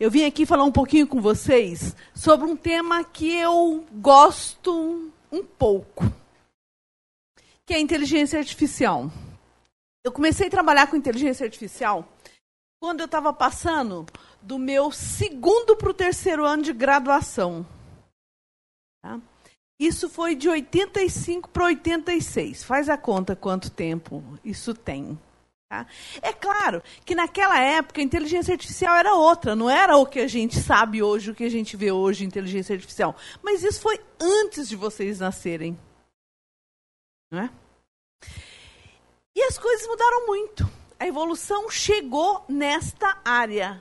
Eu vim aqui falar um pouquinho com vocês sobre um tema que eu gosto um pouco, que é a inteligência artificial. Eu comecei a trabalhar com inteligência artificial quando eu estava passando do meu segundo para o terceiro ano de graduação. Tá? Isso foi de 85 para 86. Faz a conta quanto tempo isso tem. Tá? É claro que naquela época a inteligência artificial era outra, não era o que a gente sabe hoje, o que a gente vê hoje, inteligência artificial. Mas isso foi antes de vocês nascerem. Não é? E as coisas mudaram muito. A evolução chegou nesta área.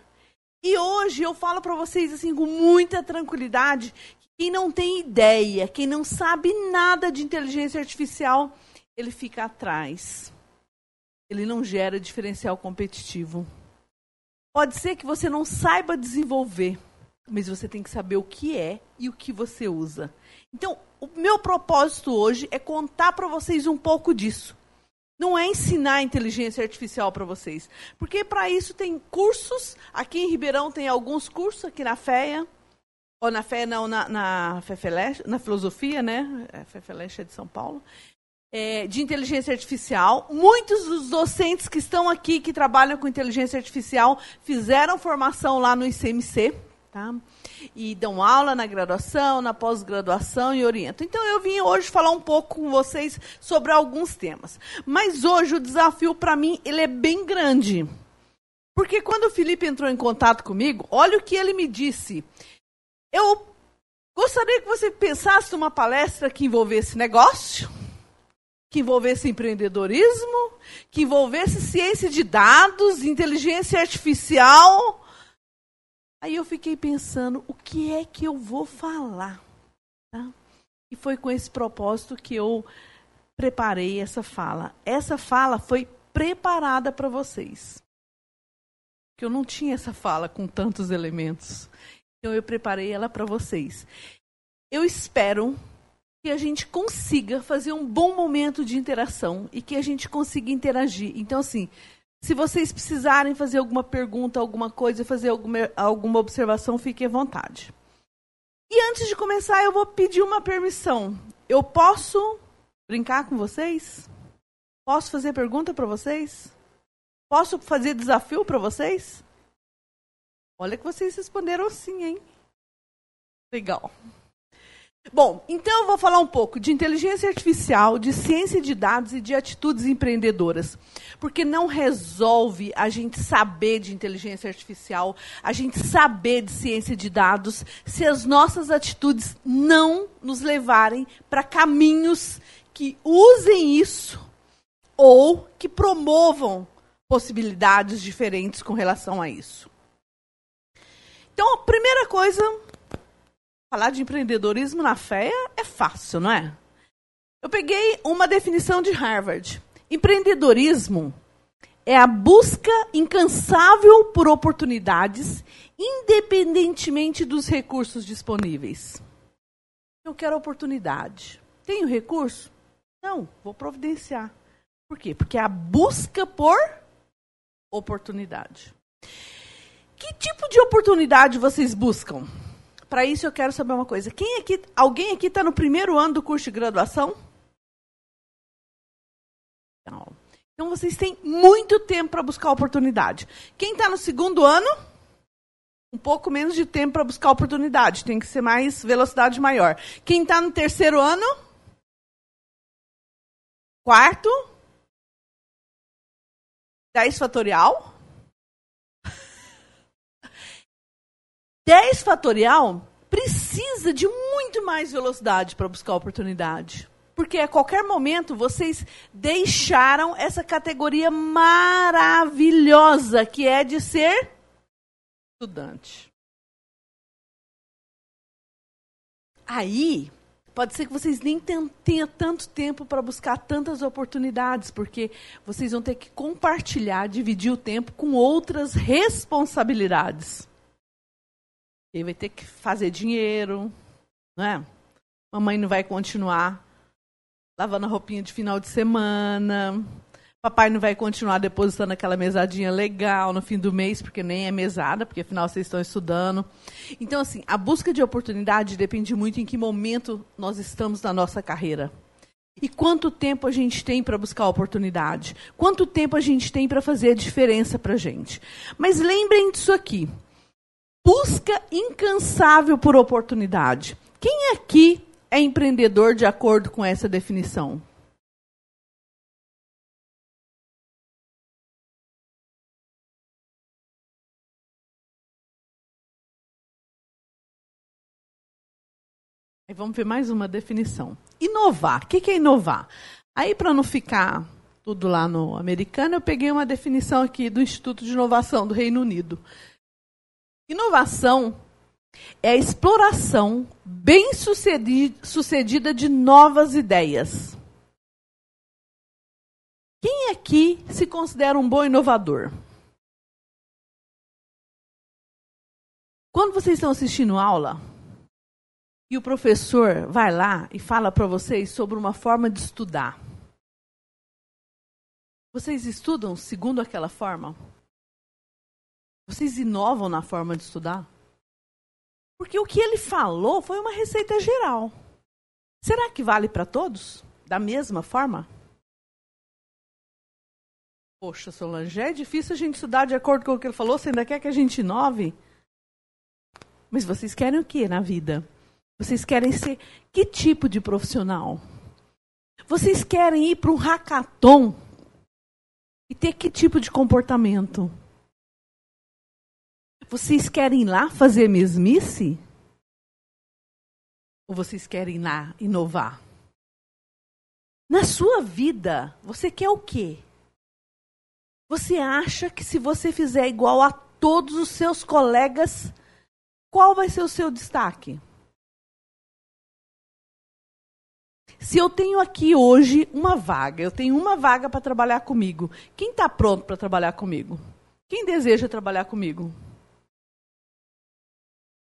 E hoje eu falo para vocês assim com muita tranquilidade, quem não tem ideia, quem não sabe nada de inteligência artificial, ele fica atrás ele não gera diferencial competitivo. Pode ser que você não saiba desenvolver, mas você tem que saber o que é e o que você usa. Então, o meu propósito hoje é contar para vocês um pouco disso. Não é ensinar inteligência artificial para vocês, porque para isso tem cursos. Aqui em Ribeirão tem alguns cursos, aqui na FEA, ou na FEA não, na, na FEFELESH, na filosofia, né? A FEFELESH é de São Paulo é, de inteligência artificial. Muitos dos docentes que estão aqui, que trabalham com inteligência artificial, fizeram formação lá no ICMC. Tá? E dão aula na graduação, na pós-graduação e orientam. Então eu vim hoje falar um pouco com vocês sobre alguns temas. Mas hoje o desafio para mim ele é bem grande. Porque quando o Felipe entrou em contato comigo, olha o que ele me disse. Eu gostaria que você pensasse numa palestra que envolvesse negócio, que envolvesse empreendedorismo, que envolvesse ciência de dados, inteligência artificial. Aí eu fiquei pensando, o que é que eu vou falar? Tá? E foi com esse propósito que eu preparei essa fala. Essa fala foi preparada para vocês. Que eu não tinha essa fala com tantos elementos. Então eu preparei ela para vocês. Eu espero que a gente consiga fazer um bom momento de interação e que a gente consiga interagir. Então, assim, se vocês precisarem fazer alguma pergunta, alguma coisa, fazer alguma, alguma observação, fiquem à vontade. E antes de começar, eu vou pedir uma permissão. Eu posso brincar com vocês? Posso fazer pergunta para vocês? Posso fazer desafio para vocês? Olha que vocês responderam sim, hein? Legal. Bom, então eu vou falar um pouco de inteligência artificial, de ciência de dados e de atitudes empreendedoras. Porque não resolve a gente saber de inteligência artificial, a gente saber de ciência de dados, se as nossas atitudes não nos levarem para caminhos que usem isso ou que promovam possibilidades diferentes com relação a isso. Então, a primeira coisa Falar de empreendedorismo na fé é fácil, não é? Eu peguei uma definição de Harvard. Empreendedorismo é a busca incansável por oportunidades, independentemente dos recursos disponíveis. Eu quero oportunidade. Tenho recurso? Não, vou providenciar. Por quê? Porque é a busca por oportunidade. Que tipo de oportunidade vocês buscam? Para isso eu quero saber uma coisa. Quem aqui, alguém aqui está no primeiro ano do curso de graduação? Não. Então vocês têm muito tempo para buscar oportunidade. Quem está no segundo ano? Um pouco menos de tempo para buscar oportunidade. Tem que ser mais velocidade maior. Quem está no terceiro ano? Quarto? 10 fatorial? 10 fatorial precisa de muito mais velocidade para buscar oportunidade. Porque a qualquer momento vocês deixaram essa categoria maravilhosa que é de ser estudante. Aí, pode ser que vocês nem tenham tanto tempo para buscar tantas oportunidades, porque vocês vão ter que compartilhar, dividir o tempo com outras responsabilidades. Ele vai ter que fazer dinheiro, não é? Mamãe não vai continuar lavando a roupinha de final de semana. Papai não vai continuar depositando aquela mesadinha legal no fim do mês, porque nem é mesada, porque afinal vocês estão estudando. Então, assim, a busca de oportunidade depende muito em que momento nós estamos na nossa carreira. E quanto tempo a gente tem para buscar oportunidade? Quanto tempo a gente tem para fazer a diferença para a gente? Mas lembrem disso aqui. Busca incansável por oportunidade. Quem aqui é empreendedor de acordo com essa definição? Aí vamos ver mais uma definição. Inovar. O que é inovar? Aí, para não ficar tudo lá no americano, eu peguei uma definição aqui do Instituto de Inovação do Reino Unido. Inovação é a exploração bem sucedida de novas ideias. Quem aqui se considera um bom inovador? Quando vocês estão assistindo aula, e o professor vai lá e fala para vocês sobre uma forma de estudar. Vocês estudam segundo aquela forma? Vocês inovam na forma de estudar? Porque o que ele falou foi uma receita geral. Será que vale para todos? Da mesma forma? Poxa, Solange, é difícil a gente estudar de acordo com o que ele falou, você ainda quer que a gente inove? Mas vocês querem o que na vida? Vocês querem ser que tipo de profissional? Vocês querem ir para um hackathon e ter que tipo de comportamento? Vocês querem lá fazer mesmice? Ou vocês querem lá inovar? Na sua vida, você quer o quê? Você acha que se você fizer igual a todos os seus colegas, qual vai ser o seu destaque? Se eu tenho aqui hoje uma vaga, eu tenho uma vaga para trabalhar comigo, quem está pronto para trabalhar comigo? Quem deseja trabalhar comigo?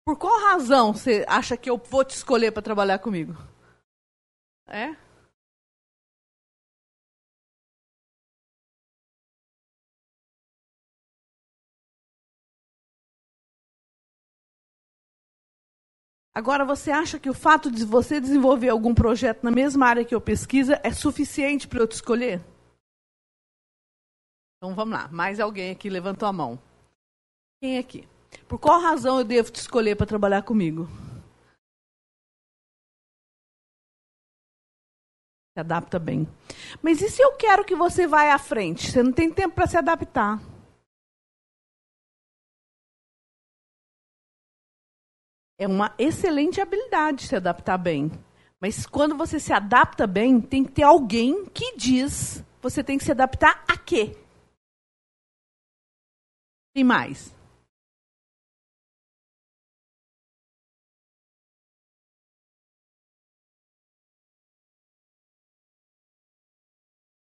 Por qual razão você acha que eu vou te escolher para trabalhar comigo? É? Agora, você acha que o fato de você desenvolver algum projeto na mesma área que eu pesquisa é suficiente para eu te escolher? Então vamos lá, mais alguém aqui levantou a mão. Quem aqui? Por qual razão eu devo te escolher para trabalhar comigo? Se adapta bem. Mas e se eu quero que você vá à frente? Você não tem tempo para se adaptar. é uma excelente habilidade se adaptar bem. Mas quando você se adapta bem, tem que ter alguém que diz: você tem que se adaptar a quê? Tem mais.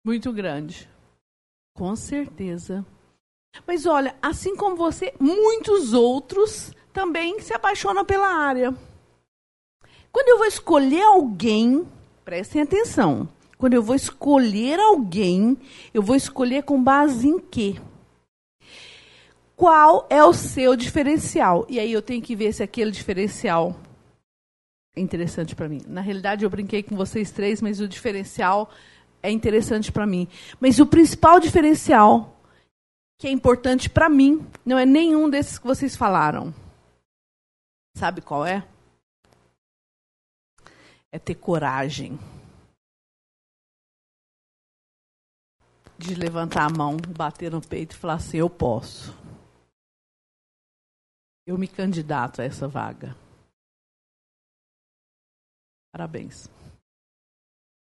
Muito grande. Com certeza. Mas olha, assim como você, muitos outros também se apaixona pela área. Quando eu vou escolher alguém, prestem atenção. Quando eu vou escolher alguém, eu vou escolher com base em quê? Qual é o seu diferencial? E aí eu tenho que ver se aquele diferencial é interessante para mim. Na realidade, eu brinquei com vocês três, mas o diferencial é interessante para mim. Mas o principal diferencial que é importante para mim não é nenhum desses que vocês falaram. Sabe qual é? É ter coragem de levantar a mão, bater no peito e falar assim: eu posso. Eu me candidato a essa vaga. Parabéns.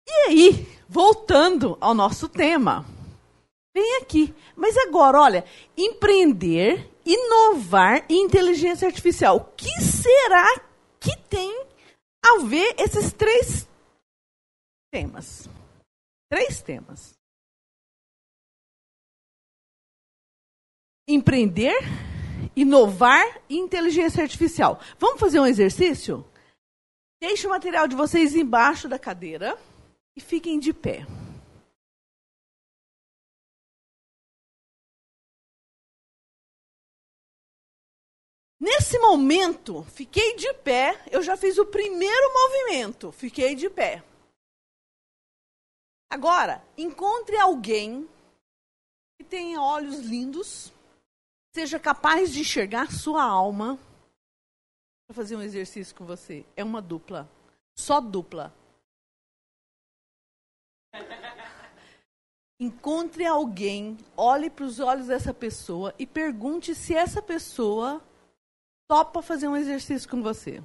E aí, voltando ao nosso tema. Vem aqui. Mas agora, olha, empreender inovar em inteligência artificial. O que será que tem a ver esses três temas? Três temas. Empreender, inovar e inteligência artificial. Vamos fazer um exercício? Deixe o material de vocês embaixo da cadeira e fiquem de pé. Nesse momento, fiquei de pé, eu já fiz o primeiro movimento, fiquei de pé. Agora, encontre alguém que tenha olhos lindos, seja capaz de enxergar sua alma. Vou fazer um exercício com você. É uma dupla. Só dupla. Encontre alguém, olhe para os olhos dessa pessoa e pergunte se essa pessoa topa fazer um exercício com você.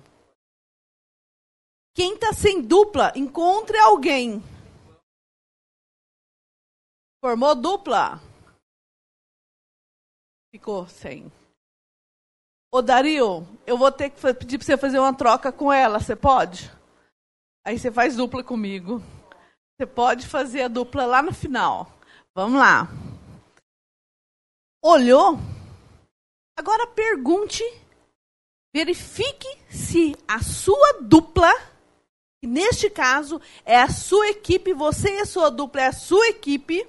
Quem está sem dupla, encontre alguém. Formou dupla? Ficou sem. Ô Dario, eu vou ter que pedir para você fazer uma troca com ela, você pode? Aí você faz dupla comigo. Você pode fazer a dupla lá no final. Vamos lá. Olhou? Agora pergunte verifique se a sua dupla, neste caso é a sua equipe, você e a sua dupla é a sua equipe,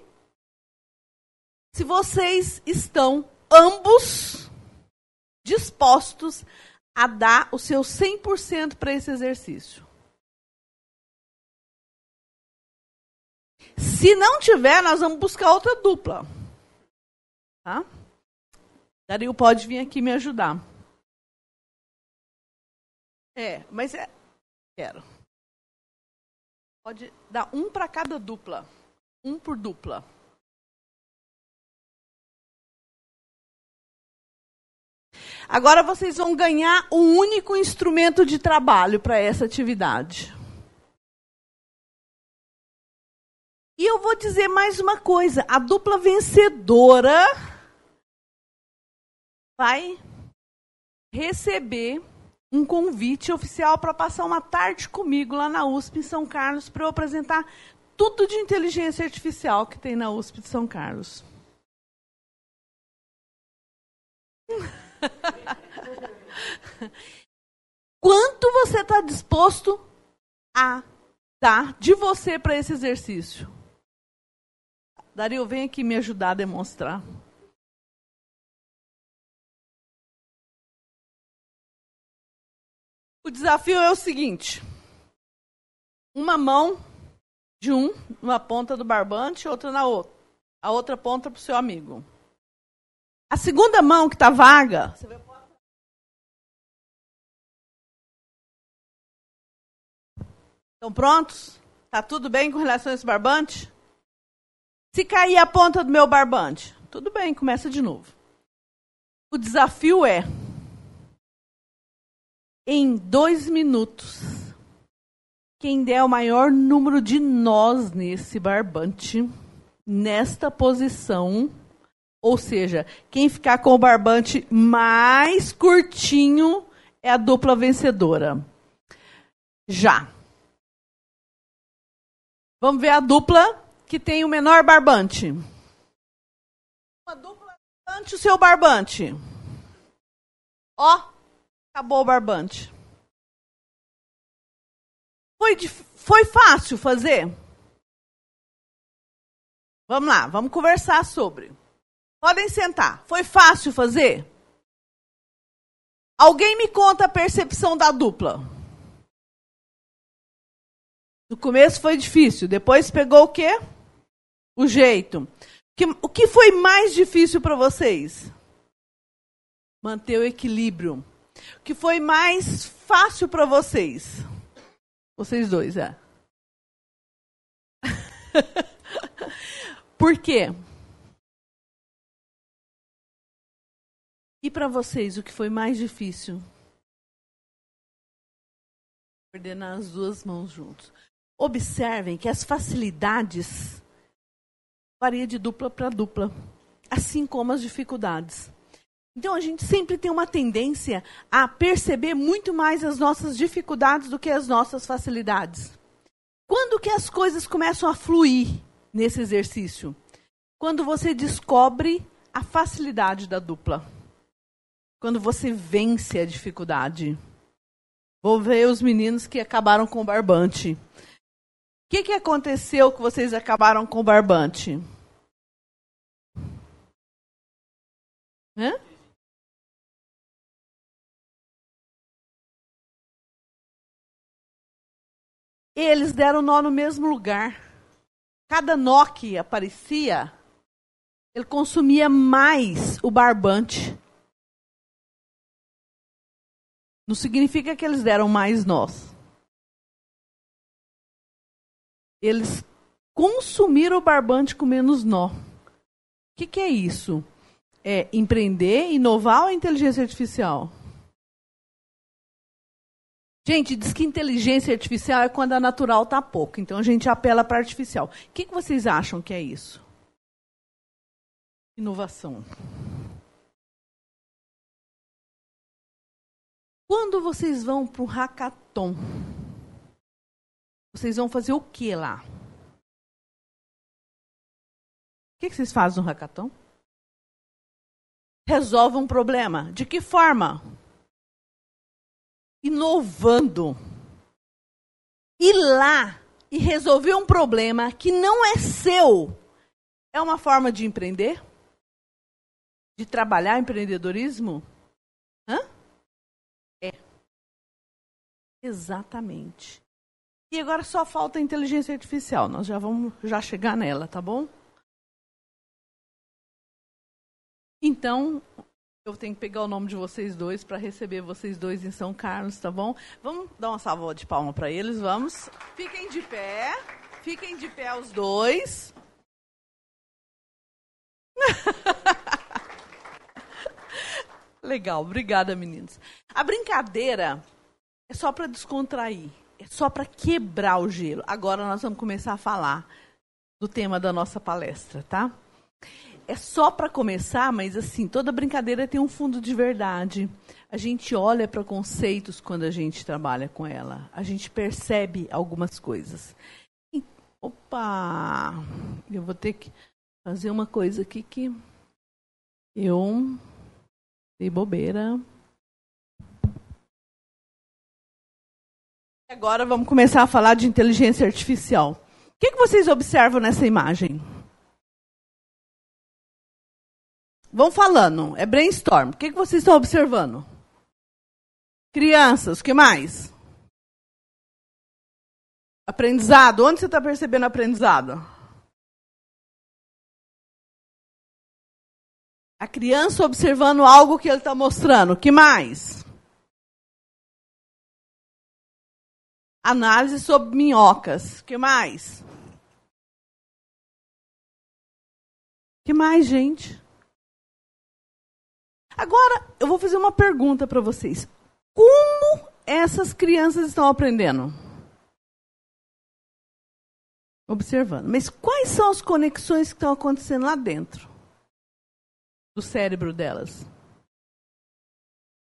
se vocês estão ambos dispostos a dar o seu 100% para esse exercício. Se não tiver, nós vamos buscar outra dupla. Tá? Dario pode vir aqui me ajudar. É, mas é. Quero. Pode dar um para cada dupla. Um por dupla. Agora vocês vão ganhar um único instrumento de trabalho para essa atividade. E eu vou dizer mais uma coisa: a dupla vencedora vai receber um convite oficial para passar uma tarde comigo lá na USP em São Carlos para eu apresentar tudo de inteligência artificial que tem na USP de São Carlos. Quanto você está disposto a dar de você para esse exercício? Dario, vem aqui me ajudar a demonstrar. O desafio é o seguinte: uma mão de um numa ponta do barbante, outra na outra. A outra ponta para o seu amigo. A segunda mão que está vaga. Estão prontos? Está tudo bem com relação a esse barbante? Se cair a ponta do meu barbante, tudo bem, começa de novo. O desafio é em dois minutos. Quem der o maior número de nós nesse barbante, nesta posição, ou seja, quem ficar com o barbante mais curtinho é a dupla vencedora. Já. Vamos ver a dupla que tem o menor barbante. Uma dupla barbante, o seu barbante. Ó, Acabou o barbante. Foi, foi fácil fazer? Vamos lá, vamos conversar sobre. Podem sentar. Foi fácil fazer? Alguém me conta a percepção da dupla. No começo foi difícil, depois pegou o quê? O jeito. O que foi mais difícil para vocês? Manter o equilíbrio. O que foi mais fácil para vocês? Vocês dois, é. Por quê? E para vocês, o que foi mais difícil? Coordenar as duas mãos juntos. Observem que as facilidades variam de dupla para dupla, assim como as dificuldades. Então a gente sempre tem uma tendência a perceber muito mais as nossas dificuldades do que as nossas facilidades. Quando que as coisas começam a fluir nesse exercício? Quando você descobre a facilidade da dupla. Quando você vence a dificuldade. Vou ver os meninos que acabaram com o barbante que, que aconteceu que vocês acabaram com o barbante? Hã? Eles deram nó no mesmo lugar. Cada nó que aparecia, ele consumia mais o barbante. Não significa que eles deram mais nós. Eles consumiram o barbante com menos nó. O que, que é isso? É empreender, inovar ou inteligência artificial? Gente, diz que inteligência artificial é quando a natural está pouco. Então a gente apela para artificial. O que, que vocês acham que é isso? Inovação. Quando vocês vão para o hackathon, vocês vão fazer o que lá? O que, vocês fazem no hackathon? Resolve um problema. De que forma? Inovando. Ir lá e resolver um problema que não é seu é uma forma de empreender? De trabalhar empreendedorismo? Hã? É. Exatamente. E agora só falta a inteligência artificial. Nós já vamos já chegar nela, tá bom? Então, eu tenho que pegar o nome de vocês dois para receber vocês dois em São Carlos, tá bom? Vamos dar uma salva de palma para eles, vamos. Fiquem de pé. Fiquem de pé os dois. Legal, obrigada, meninos. A brincadeira é só para descontrair, só para quebrar o gelo. Agora nós vamos começar a falar do tema da nossa palestra, tá? É só para começar, mas assim, toda brincadeira tem um fundo de verdade. A gente olha para conceitos quando a gente trabalha com ela. A gente percebe algumas coisas. E, opa! Eu vou ter que fazer uma coisa aqui que eu dei bobeira. Agora vamos começar a falar de inteligência artificial. O que, que vocês observam nessa imagem? Vão falando, é brainstorm. O que, que vocês estão observando? Crianças, o que mais? Aprendizado. Onde você está percebendo aprendizado? A criança observando algo que ele está mostrando. O que mais? Análise sobre minhocas. Que mais? Que mais, gente? Agora, eu vou fazer uma pergunta para vocês. Como essas crianças estão aprendendo? Observando. Mas quais são as conexões que estão acontecendo lá dentro do cérebro delas?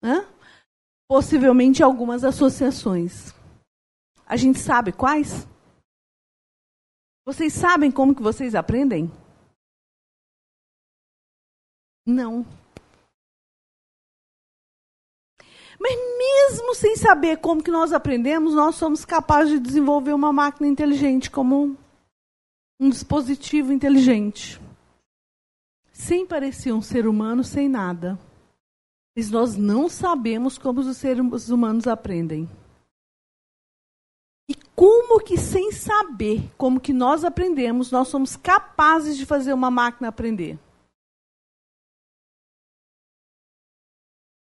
Hã? Possivelmente algumas associações. A gente sabe quais? Vocês sabem como que vocês aprendem? Não. Mas mesmo sem saber como que nós aprendemos, nós somos capazes de desenvolver uma máquina inteligente como um dispositivo inteligente. Sem parecer um ser humano, sem nada. Mas nós não sabemos como os seres humanos aprendem. Como que sem saber como que nós aprendemos, nós somos capazes de fazer uma máquina aprender?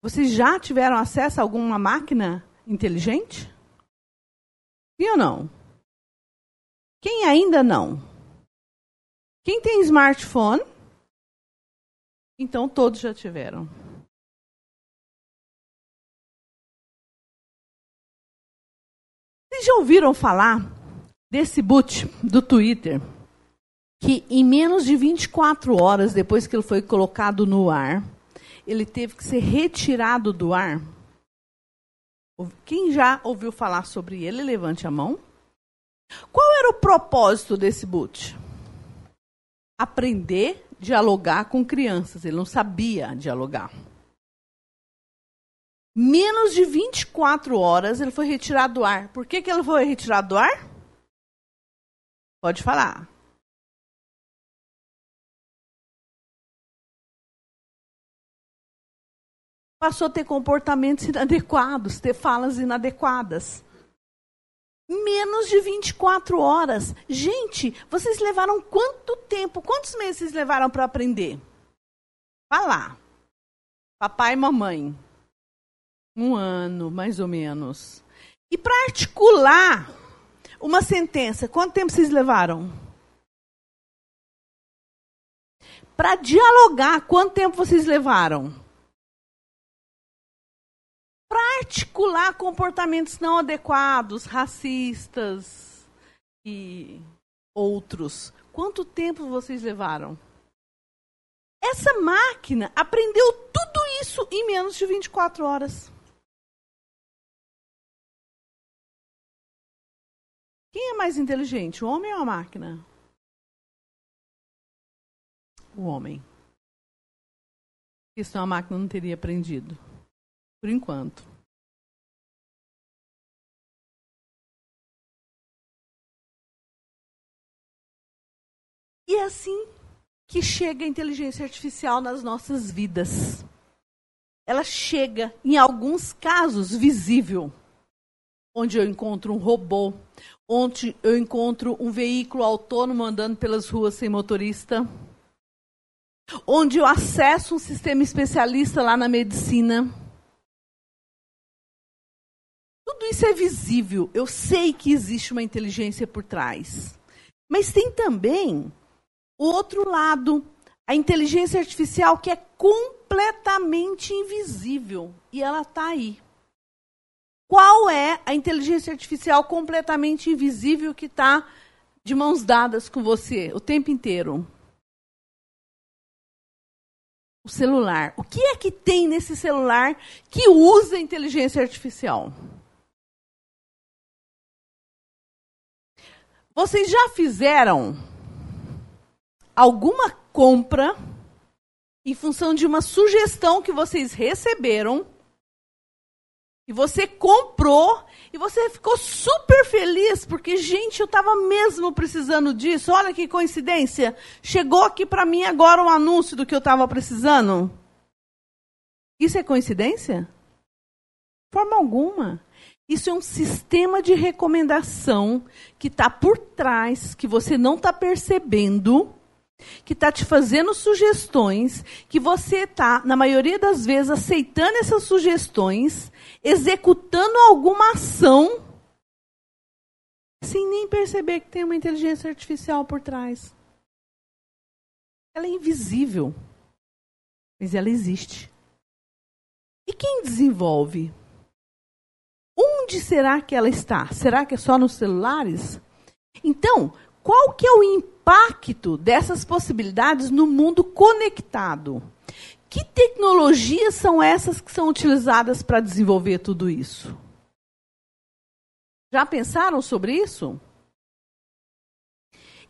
Vocês já tiveram acesso a alguma máquina inteligente? Sim ou não? Quem ainda não? Quem tem smartphone? Então todos já tiveram. Vocês já ouviram falar desse boot do Twitter? Que em menos de 24 horas depois que ele foi colocado no ar, ele teve que ser retirado do ar. Quem já ouviu falar sobre ele, levante a mão. Qual era o propósito desse boot? Aprender a dialogar com crianças. Ele não sabia dialogar. Menos de 24 horas ele foi retirado do ar. Por que, que ele foi retirado do ar? Pode falar. passou a ter comportamentos inadequados, ter falas inadequadas. Menos de 24 horas. Gente, vocês levaram quanto tempo? Quantos meses vocês levaram para aprender? Lá. Papai e mamãe. Um ano, mais ou menos. E para articular uma sentença, quanto tempo vocês levaram? Para dialogar, quanto tempo vocês levaram? Para articular comportamentos não adequados, racistas e outros, quanto tempo vocês levaram? Essa máquina aprendeu tudo isso em menos de 24 horas. Quem é mais inteligente, o homem ou a máquina? O homem. Isso a máquina não teria aprendido. Por enquanto. E é assim que chega a inteligência artificial nas nossas vidas. Ela chega, em alguns casos, visível onde eu encontro um robô, onde eu encontro um veículo autônomo andando pelas ruas sem motorista, onde eu acesso um sistema especialista lá na medicina. Tudo isso é visível. Eu sei que existe uma inteligência por trás. Mas tem também o outro lado, a inteligência artificial que é completamente invisível e ela está aí. Qual é a inteligência artificial completamente invisível que está de mãos dadas com você o tempo inteiro? O celular. O que é que tem nesse celular que usa inteligência artificial? Vocês já fizeram alguma compra em função de uma sugestão que vocês receberam e você comprou e você ficou super feliz porque, gente, eu estava mesmo precisando disso. Olha que coincidência. Chegou aqui para mim agora um anúncio do que eu estava precisando. Isso é coincidência? Forma alguma. Isso é um sistema de recomendação que está por trás, que você não está percebendo que está te fazendo sugestões, que você está, na maioria das vezes, aceitando essas sugestões, executando alguma ação, sem nem perceber que tem uma inteligência artificial por trás. Ela é invisível, mas ela existe. E quem desenvolve? Onde será que ela está? Será que é só nos celulares? Então, qual que é o impacto dessas possibilidades no mundo conectado? Que tecnologias são essas que são utilizadas para desenvolver tudo isso? Já pensaram sobre isso?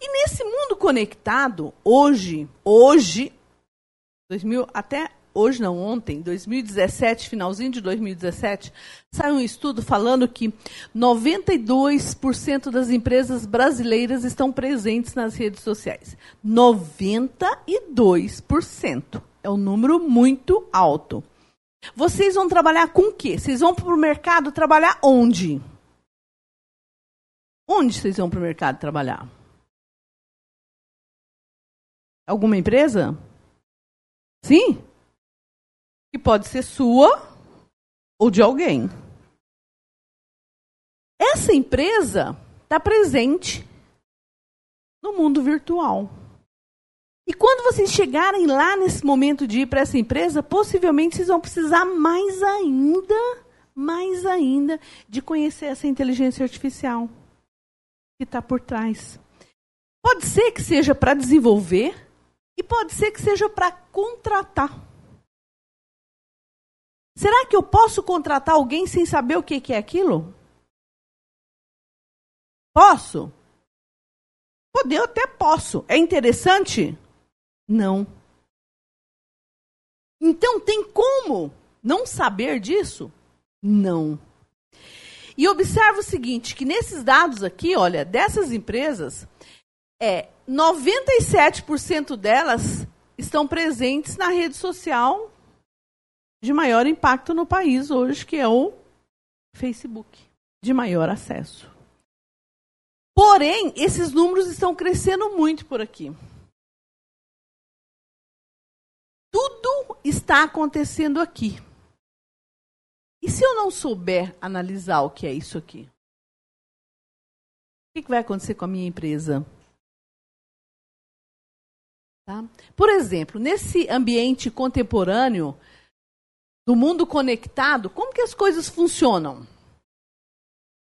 E nesse mundo conectado, hoje, hoje, 2000, até hoje não, ontem, 2017, finalzinho de 2017, saiu um estudo falando que 92% das empresas brasileiras estão presentes nas redes sociais. 92%. É um número muito alto. Vocês vão trabalhar com o quê? Vocês vão para o mercado trabalhar onde? Onde vocês vão para o mercado trabalhar? Alguma empresa? Sim? que pode ser sua ou de alguém. Essa empresa está presente no mundo virtual. E quando vocês chegarem lá nesse momento de ir para essa empresa, possivelmente vocês vão precisar mais ainda, mais ainda, de conhecer essa inteligência artificial que está por trás. Pode ser que seja para desenvolver e pode ser que seja para contratar. Será que eu posso contratar alguém sem saber o que é aquilo? Posso? Poder até posso. É interessante? Não. Então tem como não saber disso? Não. E observa o seguinte, que nesses dados aqui, olha, dessas empresas, é 97% delas estão presentes na rede social de maior impacto no país hoje, que é o Facebook, de maior acesso. Porém, esses números estão crescendo muito por aqui. Está acontecendo aqui. E se eu não souber analisar o que é isso aqui? O que vai acontecer com a minha empresa? Tá? Por exemplo, nesse ambiente contemporâneo, do mundo conectado, como que as coisas funcionam?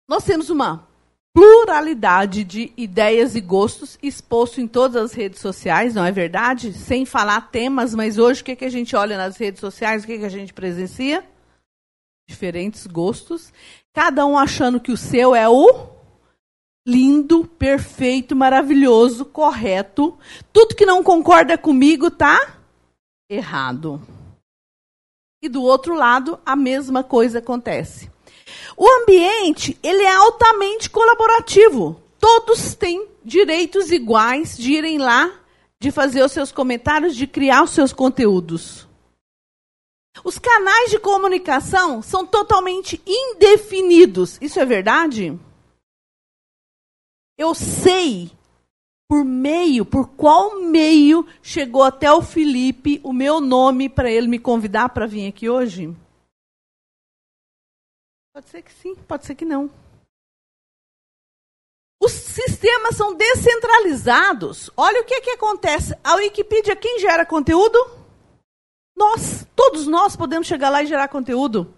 Nós temos uma pluralidade de ideias e gostos exposto em todas as redes sociais, não é verdade? Sem falar temas, mas hoje o que, que a gente olha nas redes sociais, o que, que a gente presencia? Diferentes gostos, cada um achando que o seu é o lindo, perfeito, maravilhoso, correto. Tudo que não concorda comigo tá errado. E do outro lado, a mesma coisa acontece. O ambiente, ele é altamente colaborativo. Todos têm direitos iguais de irem lá, de fazer os seus comentários, de criar os seus conteúdos. Os canais de comunicação são totalmente indefinidos. Isso é verdade? Eu sei por meio, por qual meio chegou até o Felipe o meu nome para ele me convidar para vir aqui hoje? Pode ser que sim, pode ser que não. Os sistemas são descentralizados. Olha o que, que acontece. A Wikipedia, quem gera conteúdo? Nós. Todos nós podemos chegar lá e gerar conteúdo.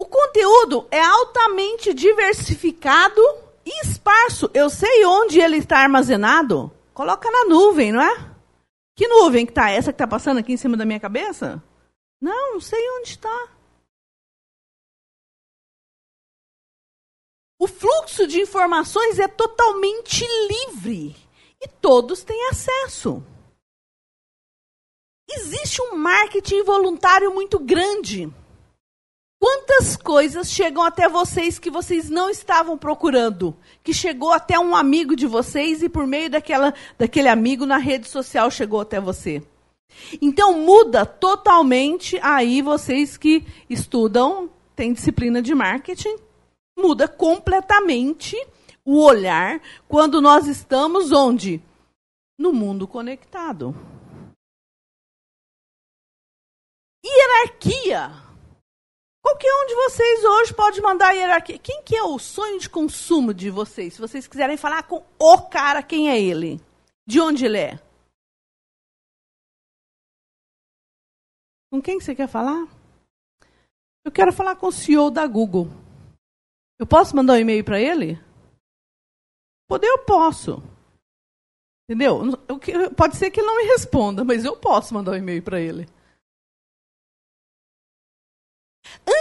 O conteúdo é altamente diversificado e esparso. Eu sei onde ele está armazenado. Coloca na nuvem, não é? Que nuvem que está? Essa que está passando aqui em cima da minha cabeça? Não, não sei onde está. O fluxo de informações é totalmente livre e todos têm acesso. Existe um marketing voluntário muito grande. Quantas coisas chegam até vocês que vocês não estavam procurando? Que chegou até um amigo de vocês e por meio daquela, daquele amigo na rede social chegou até você. Então muda totalmente aí vocês que estudam, têm disciplina de marketing, muda completamente o olhar quando nós estamos onde? No mundo conectado. Hierarquia. Qualquer um de vocês hoje pode mandar hierarquia. Quem que é o sonho de consumo de vocês? Se vocês quiserem falar com o cara, quem é ele? De onde ele é? Com quem você quer falar? Eu quero falar com o CEO da Google. Eu posso mandar um e-mail para ele? Poder eu posso. Entendeu? Eu, pode ser que ele não me responda, mas eu posso mandar um e-mail para ele.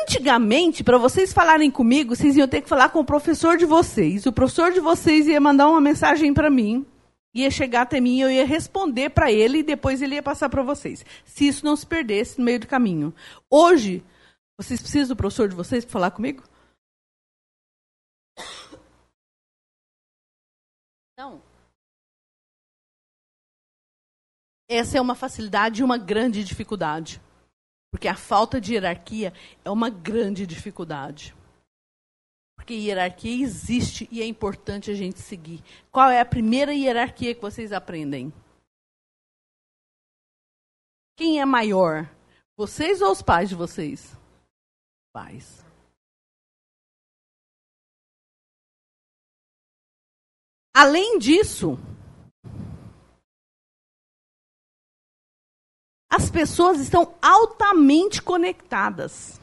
Antigamente, para vocês falarem comigo, vocês iam ter que falar com o professor de vocês. O professor de vocês ia mandar uma mensagem para mim ia chegar até mim, eu ia responder para ele e depois ele ia passar para vocês. Se isso não se perdesse no meio do caminho. Hoje, vocês precisam do professor de vocês para falar comigo? Não. Essa é uma facilidade e uma grande dificuldade. Porque a falta de hierarquia é uma grande dificuldade. Porque hierarquia existe e é importante a gente seguir. Qual é a primeira hierarquia que vocês aprendem? Quem é maior? Vocês ou os pais de vocês? Pais. Além disso, as pessoas estão altamente conectadas.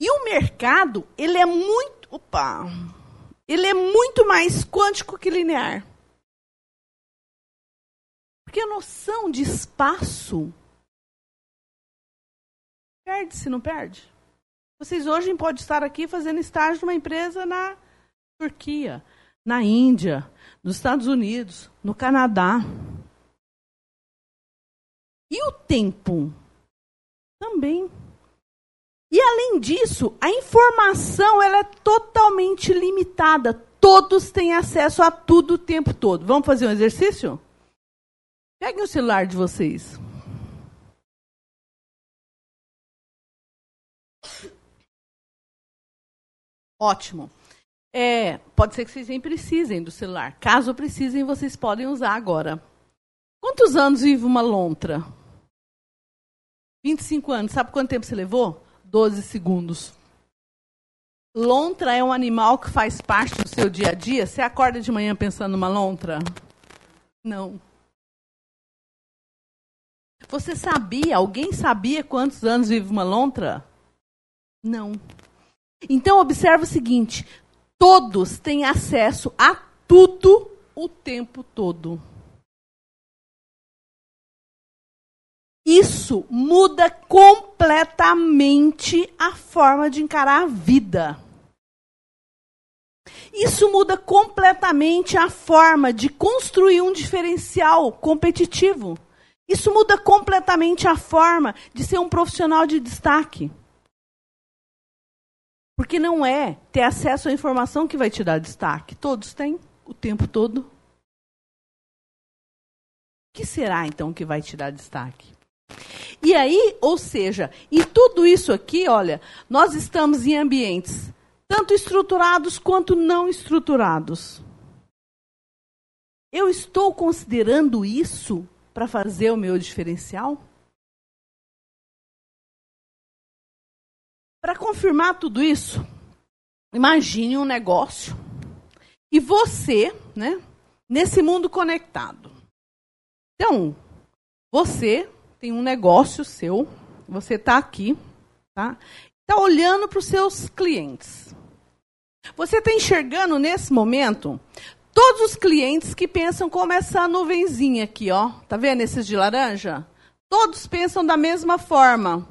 E o mercado, ele é muito Opa! Ele é muito mais quântico que linear. Porque a noção de espaço perde-se, não perde? Vocês hoje podem estar aqui fazendo estágio numa empresa na Turquia, na Índia, nos Estados Unidos, no Canadá. E o tempo? Também. E além disso, a informação ela é totalmente limitada. Todos têm acesso a tudo o tempo todo. Vamos fazer um exercício? Peguem o celular de vocês. Ótimo. É, pode ser que vocês nem precisem do celular. Caso precisem, vocês podem usar agora. Quantos anos vive uma lontra? 25 anos. Sabe quanto tempo você levou? 12 segundos. Lontra é um animal que faz parte do seu dia a dia? Você acorda de manhã pensando numa lontra? Não. Você sabia, alguém sabia quantos anos vive uma lontra? Não. Então observe o seguinte: todos têm acesso a tudo o tempo todo. Isso muda completamente a forma de encarar a vida. Isso muda completamente a forma de construir um diferencial competitivo. Isso muda completamente a forma de ser um profissional de destaque. Porque não é ter acesso à informação que vai te dar destaque. Todos têm, o tempo todo. O que será então que vai te dar destaque? E aí, ou seja, e tudo isso aqui, olha, nós estamos em ambientes tanto estruturados quanto não estruturados. Eu estou considerando isso para fazer o meu diferencial? Para confirmar tudo isso, imagine um negócio e você, né, nesse mundo conectado. Então, você tem um negócio seu, você está aqui, tá? Está olhando para os seus clientes. Você está enxergando nesse momento todos os clientes que pensam como essa nuvenzinha aqui, ó. Tá vendo esses de laranja? Todos pensam da mesma forma.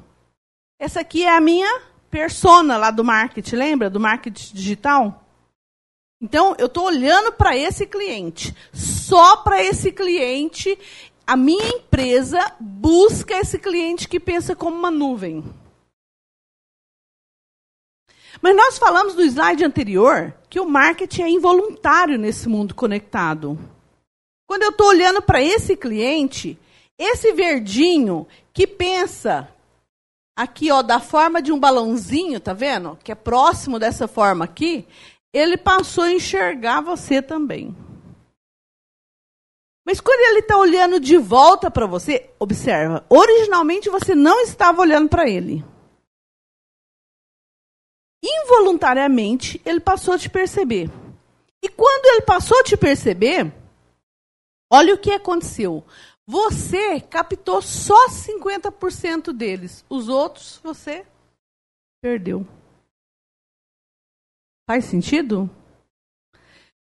Essa aqui é a minha persona lá do marketing, lembra? Do marketing digital? Então, eu estou olhando para esse cliente. Só para esse cliente, a minha empresa busca esse cliente que pensa como uma nuvem. Mas nós falamos no slide anterior que o marketing é involuntário nesse mundo conectado. Quando eu estou olhando para esse cliente, esse verdinho que pensa aqui, ó, da forma de um balãozinho, tá vendo? Que é próximo dessa forma aqui, ele passou a enxergar você também. Mas quando ele está olhando de volta para você, observa, originalmente você não estava olhando para ele. Involuntariamente, ele passou a te perceber. E quando ele passou a te perceber, olha o que aconteceu. Você captou só 50% deles. Os outros você perdeu. Faz sentido?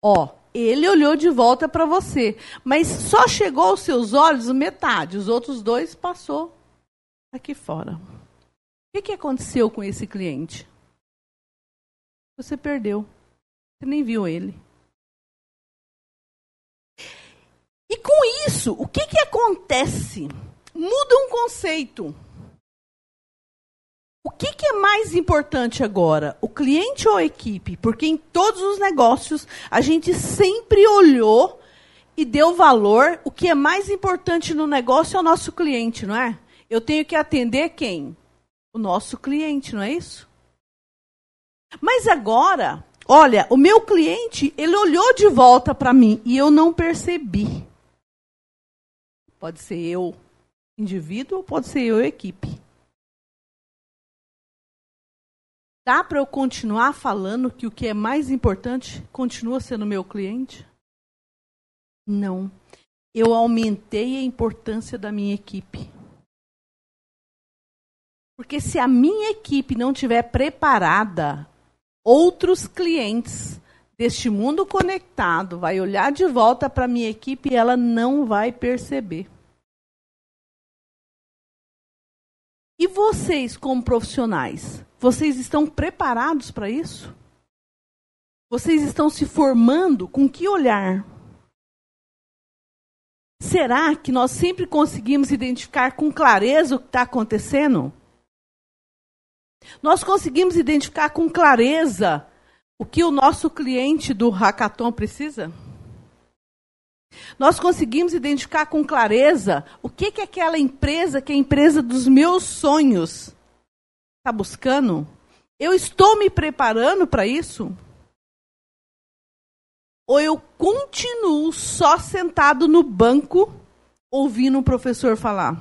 Ó, ele olhou de volta para você, mas só chegou aos seus olhos metade. Os outros dois passou aqui fora. O que, que aconteceu com esse cliente? Você perdeu. Você nem viu ele. E com isso, o que, que acontece? Muda um conceito. O que, que, é mais importante agora, o cliente ou a equipe? Porque em todos os negócios a gente sempre olhou e deu valor. O que é mais importante no negócio é o nosso cliente, não é? Eu tenho que atender quem? O nosso cliente, não é isso? Mas agora, olha, o meu cliente, ele olhou de volta para mim e eu não percebi. Pode ser eu, indivíduo, ou pode ser eu, equipe. Dá para eu continuar falando que o que é mais importante continua sendo meu cliente? Não. Eu aumentei a importância da minha equipe. Porque se a minha equipe não estiver preparada, outros clientes deste mundo conectado vai olhar de volta para a minha equipe e ela não vai perceber. E vocês, como profissionais, vocês estão preparados para isso? Vocês estão se formando com que olhar? Será que nós sempre conseguimos identificar com clareza o que está acontecendo? Nós conseguimos identificar com clareza o que o nosso cliente do hackathon precisa? Nós conseguimos identificar com clareza o que, que aquela empresa, que é a empresa dos meus sonhos, está buscando? Eu estou me preparando para isso? Ou eu continuo só sentado no banco ouvindo o professor falar?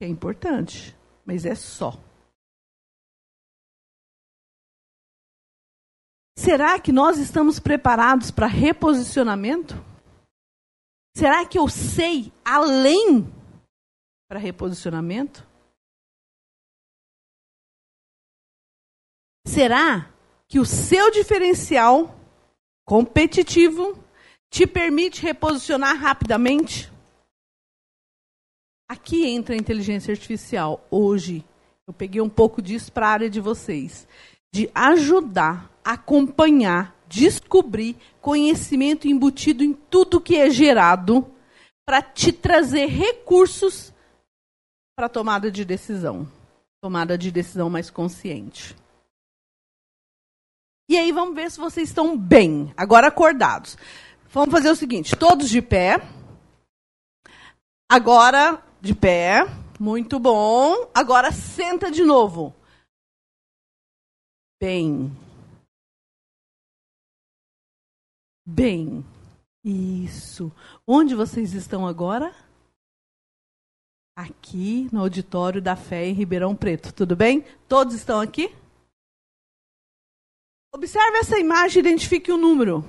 É importante, mas é só. Será que nós estamos preparados para reposicionamento? Será que eu sei além para reposicionamento? Será que o seu diferencial competitivo te permite reposicionar rapidamente? Aqui entra a inteligência artificial. Hoje, eu peguei um pouco disso para a área de vocês. De ajudar, acompanhar, descobrir conhecimento embutido em tudo que é gerado para te trazer recursos para tomada de decisão. Tomada de decisão mais consciente. E aí vamos ver se vocês estão bem, agora acordados. Vamos fazer o seguinte, todos de pé. Agora de pé. Muito bom. Agora senta de novo. Bem. Bem. Isso. Onde vocês estão agora? Aqui no auditório da Fé em Ribeirão Preto. Tudo bem? Todos estão aqui? Observe essa imagem e identifique o número.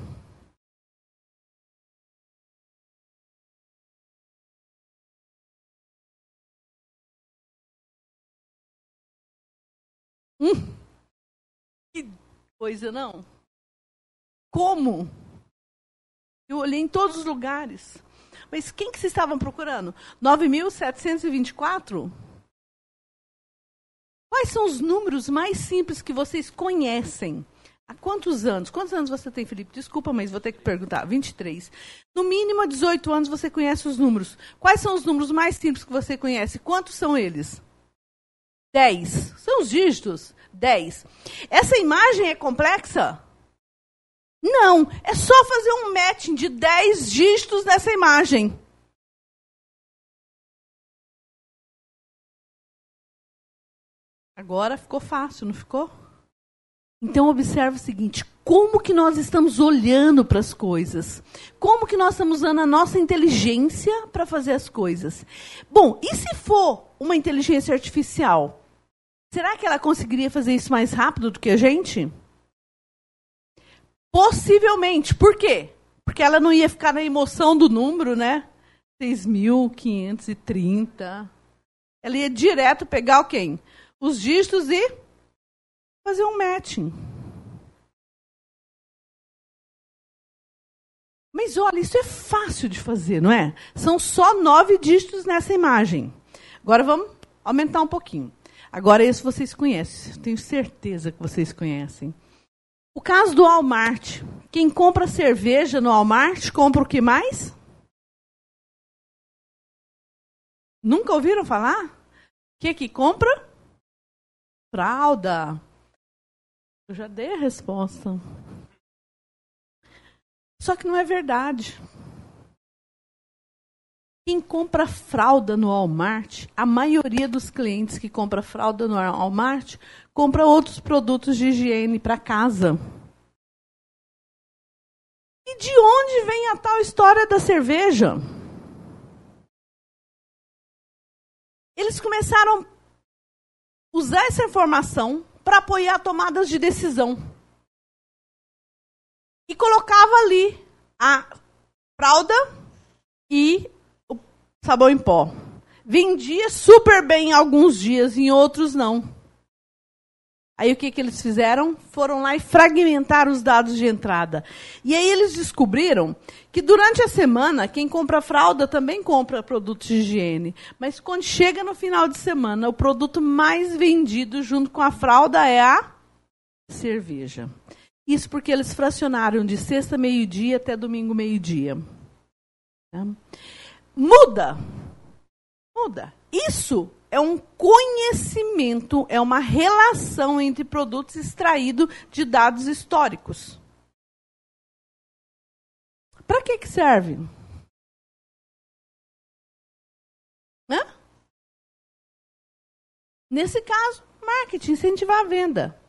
Hum, que coisa, não? Como? Eu olhei em todos os lugares. Mas quem que vocês estavam procurando? 9.724? Quais são os números mais simples que vocês conhecem? Há quantos anos? Quantos anos você tem, Felipe? Desculpa, mas vou ter que perguntar. 23. No mínimo há 18 anos você conhece os números. Quais são os números mais simples que você conhece? Quantos são eles? 10. São os dígitos? 10. Essa imagem é complexa? Não. É só fazer um matching de 10 dígitos nessa imagem. Agora ficou fácil, não ficou? Então observe o seguinte, como que nós estamos olhando para as coisas? Como que nós estamos usando a nossa inteligência para fazer as coisas? Bom, e se for uma inteligência artificial? Será que ela conseguiria fazer isso mais rápido do que a gente? Possivelmente. Por quê? Porque ela não ia ficar na emoção do número, né? 6.530. Ela ia direto pegar quem? Os dígitos e fazer um matching. Mas olha, isso é fácil de fazer, não é? São só nove dígitos nessa imagem. Agora vamos aumentar um pouquinho. Agora esse vocês conhecem, tenho certeza que vocês conhecem. O caso do Walmart. Quem compra cerveja no Walmart compra o que mais? Nunca ouviram falar? O que que compra? Fralda, eu já dei a resposta. Só que não é verdade. Quem compra fralda no Walmart, a maioria dos clientes que compra fralda no Walmart, compra outros produtos de higiene para casa. E de onde vem a tal história da cerveja? Eles começaram a usar essa informação para apoiar tomadas de decisão. E colocava ali a fralda e o sabão em pó. Vendia super bem em alguns dias, em outros não. Aí o que, que eles fizeram? Foram lá e fragmentaram os dados de entrada. E aí eles descobriram que durante a semana, quem compra fralda também compra produtos de higiene. Mas quando chega no final de semana, o produto mais vendido junto com a fralda é a cerveja. Isso porque eles fracionaram de sexta meio-dia até domingo meio-dia. Tá? Muda. Muda. Isso é um conhecimento, é uma relação entre produtos extraídos de dados históricos. Para que, que serve? Nesse caso, marketing, incentivar a venda.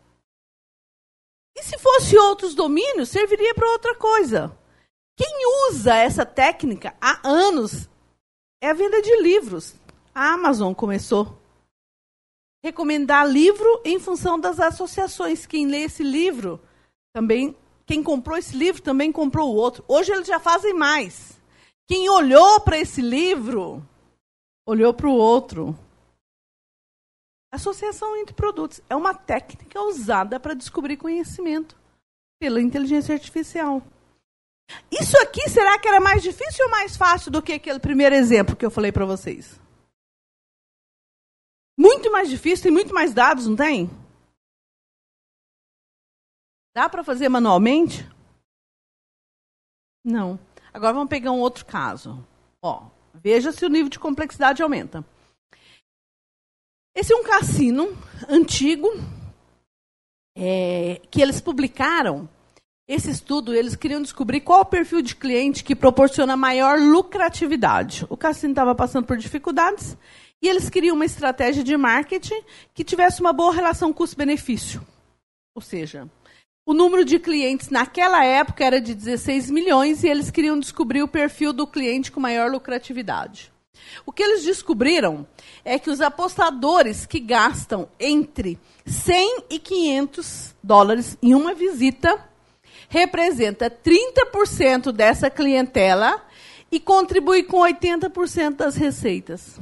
E se fosse outros domínios, serviria para outra coisa. Quem usa essa técnica há anos é a venda de livros. A Amazon começou. Recomendar livro em função das associações. Quem lê esse livro também, quem comprou esse livro também comprou o outro. Hoje eles já fazem mais. Quem olhou para esse livro, olhou para o outro. Associação entre produtos é uma técnica usada para descobrir conhecimento pela inteligência artificial. Isso aqui será que era mais difícil ou mais fácil do que aquele primeiro exemplo que eu falei para vocês? Muito mais difícil, tem muito mais dados, não tem? Dá para fazer manualmente? Não. Agora vamos pegar um outro caso. Ó, veja se o nível de complexidade aumenta. Esse é um cassino antigo é, que eles publicaram. Esse estudo, eles queriam descobrir qual o perfil de cliente que proporciona maior lucratividade. O cassino estava passando por dificuldades e eles queriam uma estratégia de marketing que tivesse uma boa relação custo-benefício. Ou seja, o número de clientes naquela época era de 16 milhões e eles queriam descobrir o perfil do cliente com maior lucratividade. O que eles descobriram é que os apostadores que gastam entre 100 e 500 dólares em uma visita representa 30% dessa clientela e contribui com 80% das receitas.